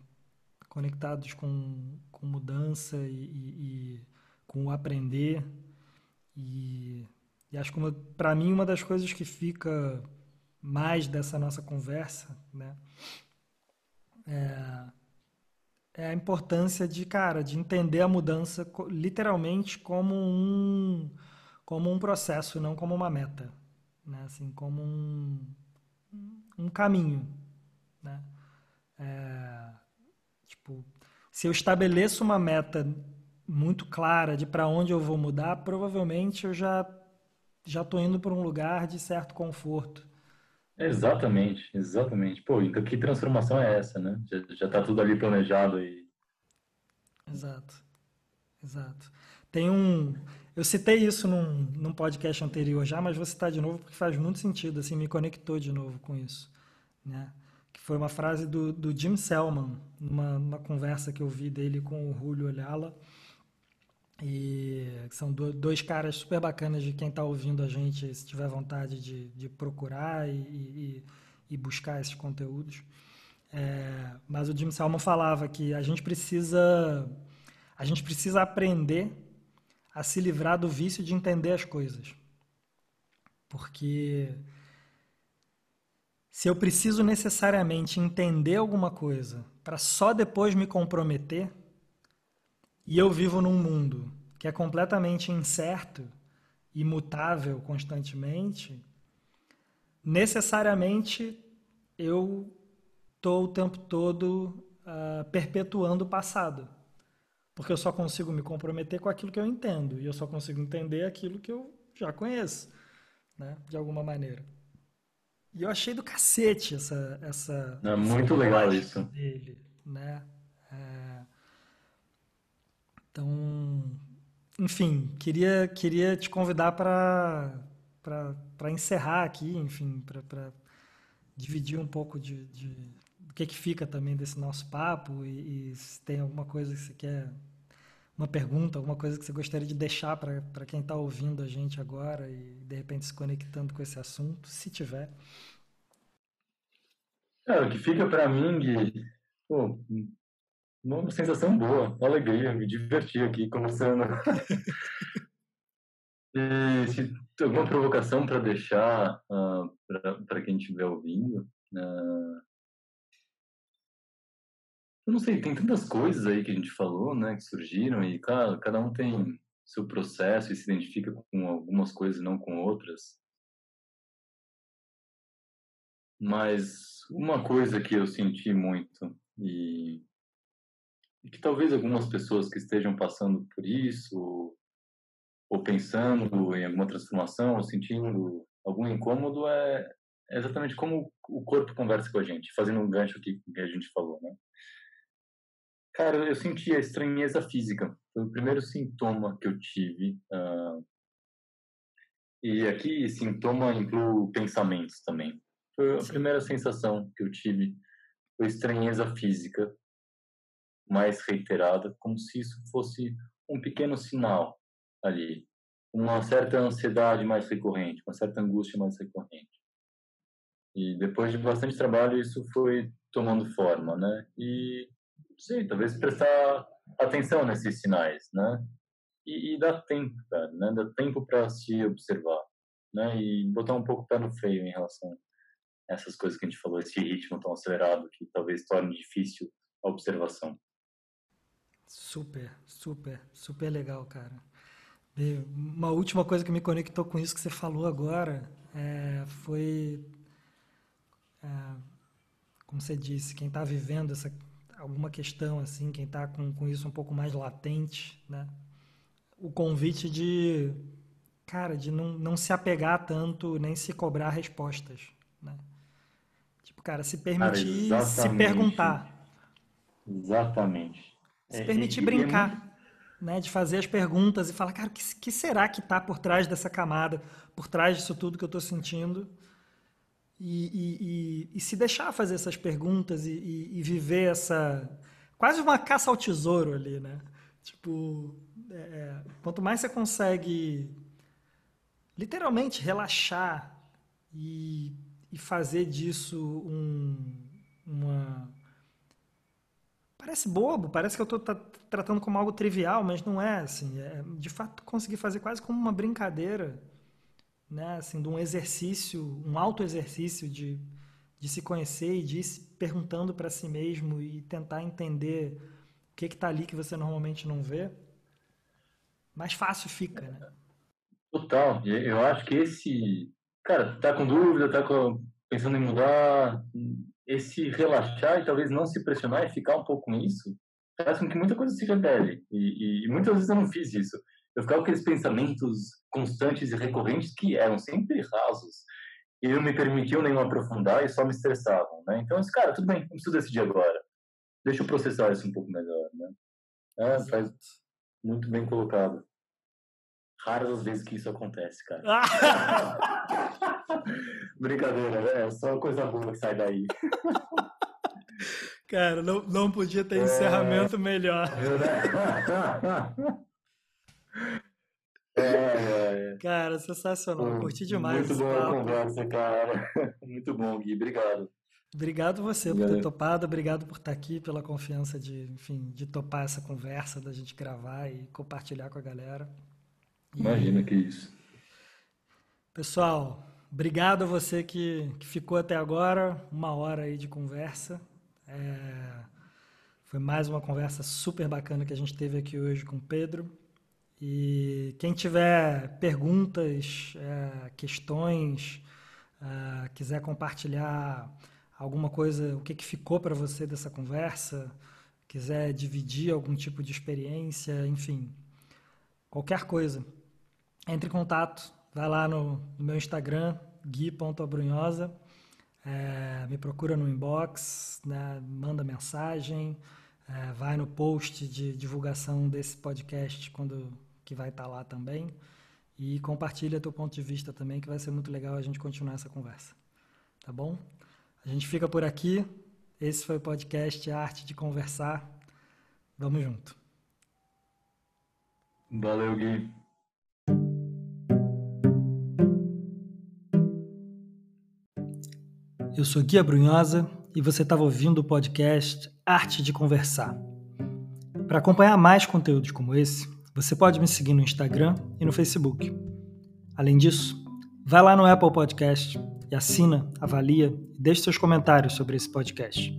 Conectados com com mudança e, e, e com o aprender. E, e acho que para mim uma das coisas que fica mais dessa nossa conversa, né, é, é a importância de, cara, de entender a mudança literalmente como um como um processo, não como uma meta, né? Assim, como um, um caminho, né? É, tipo, se eu estabeleço uma meta muito clara de para onde eu vou mudar, provavelmente eu já já estou indo para um lugar de certo conforto. Exatamente, exatamente. Pô, então que transformação é essa, né? Já, já tá tudo ali planejado e. Exato, exato. Tem um. Eu citei isso num, num podcast anterior já, mas vou citar de novo porque faz muito sentido, assim, me conectou de novo com isso, né? Que foi uma frase do, do Jim Selman, numa, numa conversa que eu vi dele com o Julio Olhala, e são dois caras super bacanas de quem está ouvindo a gente, se tiver vontade de, de procurar e, e, e, buscar esses conteúdos. É, mas o Jim Salmon falava que a gente precisa a gente precisa aprender a se livrar do vício de entender as coisas. Porque se eu preciso necessariamente entender alguma coisa para só depois me comprometer, e eu vivo num mundo que é completamente incerto, imutável constantemente, necessariamente eu estou o tempo todo uh, perpetuando o passado. Porque eu só consigo me comprometer com aquilo que eu entendo. E eu só consigo entender aquilo que eu já conheço, né? de alguma maneira. E eu achei do cacete essa. essa é muito legal isso. Dele, né? É... Então, enfim, queria, queria te convidar para encerrar aqui, enfim, para dividir um pouco de, de o que, que fica também desse nosso papo e, e, se tem alguma coisa que você quer, uma pergunta, alguma coisa que você gostaria de deixar para quem está ouvindo a gente agora e de repente se conectando com esse assunto, se tiver. É, o que fica para mim, Gui, pô, uma sensação boa, uma alegria, me diverti aqui conversando. e se tem alguma provocação para deixar uh, ah, para quem estiver ouvindo, uh, eu não sei, tem tantas coisas aí que a gente falou, né, que surgiram e cada, cada um tem seu processo e se identifica com algumas coisas e não com outras. Mas uma coisa que eu senti muito e e que talvez algumas pessoas que estejam passando por isso, ou pensando em alguma transformação, ou sentindo algum incômodo, é, é exatamente como o corpo conversa com a gente, fazendo um gancho aqui que a gente falou, né? Cara, eu senti a estranheza física. Foi o primeiro sintoma que eu tive. Uh, e aqui, sintoma inclui pensamentos também. Foi a primeira sensação que eu tive. Foi estranheza física mais reiterada, como se isso fosse um pequeno sinal ali, uma certa ansiedade mais recorrente, uma certa angústia mais recorrente. E depois de bastante trabalho isso foi tomando forma, né? E sei, talvez prestar atenção nesses sinais, né? E, e dar tempo, cara, né? Dar tempo para se observar, né? E botar um pouco o pé no freio em relação a essas coisas que a gente falou, esse ritmo tão acelerado que talvez torne difícil a observação. Super, super, super legal, cara. Uma última coisa que me conectou com isso que você falou agora é, foi, é, como você disse, quem está vivendo essa alguma questão assim, quem está com, com isso um pouco mais latente, né? O convite de, cara, de não, não se apegar tanto nem se cobrar respostas, né? Tipo, cara, se permitir cara, se perguntar. Exatamente. Se é, permitir é, brincar, né? De fazer as perguntas e falar, cara, o que, que será que está por trás dessa camada, por trás disso tudo que eu estou sentindo? E, e, e, e, se deixar fazer essas perguntas e, viver essa. quase uma caça ao tesouro ali, né? Tipo, é, é, quanto mais você consegue literalmente relaxar e, fazer disso um, uma Parece bobo, parece que eu estou tratando como algo trivial, mas não é assim. É, de fato, conseguir fazer quase como uma brincadeira, né? Assim, de um exercício, um auto-exercício de, de se conhecer e de ir se perguntando para si mesmo e tentar entender o que está ali que você normalmente não vê. Mais fácil fica, né? Total. Eu acho que esse. Cara, tá com dúvida, tá com... pensando em mudar, esse relaxar e talvez não se pressionar e ficar um pouco nisso, faz com que muita coisa se revele. E, e, e muitas vezes eu não fiz isso. Eu ficava com aqueles pensamentos constantes e recorrentes que eram sempre rasos. E não me permitiam nem aprofundar e só me estressavam, né? Então, esse cara, tudo bem, não preciso decidir agora. Deixa eu processar isso um pouco melhor, né? É, faz muito bem colocado. Raras as vezes que isso acontece, cara. Brincadeira, né? É só coisa boa que sai daí. Cara, não, não podia ter é... encerramento melhor. É, é. Cara, sensacional. Curti demais. Muito boa a conversa, cara. Muito bom, Gui. Obrigado. Obrigado você por ter topado, obrigado por estar aqui, pela confiança de, enfim, de topar essa conversa, da gente gravar e compartilhar com a galera. Imagina que isso. Pessoal, obrigado a você que, que ficou até agora, uma hora aí de conversa. É, foi mais uma conversa super bacana que a gente teve aqui hoje com o Pedro. E quem tiver perguntas, é, questões, é, quiser compartilhar alguma coisa, o que, que ficou para você dessa conversa, quiser dividir algum tipo de experiência, enfim, qualquer coisa, entre em contato, vai lá no, no meu Instagram, gui.abrunhosa, é, me procura no inbox, né, manda mensagem, é, vai no post de divulgação desse podcast quando que vai estar tá lá também e compartilha teu ponto de vista também que vai ser muito legal a gente continuar essa conversa, tá bom? A gente fica por aqui. Esse foi o podcast Arte de Conversar. Vamos junto. Valeu, Gui. Eu sou Guia Brunhosa e você estava ouvindo o podcast Arte de Conversar. Para acompanhar mais conteúdos como esse, você pode me seguir no Instagram e no Facebook. Além disso, vai lá no Apple Podcast e assina, avalia e deixe seus comentários sobre esse podcast.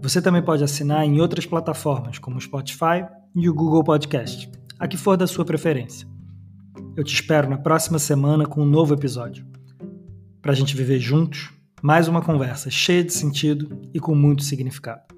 Você também pode assinar em outras plataformas, como o Spotify e o Google Podcast, a que for da sua preferência. Eu te espero na próxima semana com um novo episódio. Para a gente viver juntos, mais uma conversa cheia de sentido e com muito significado.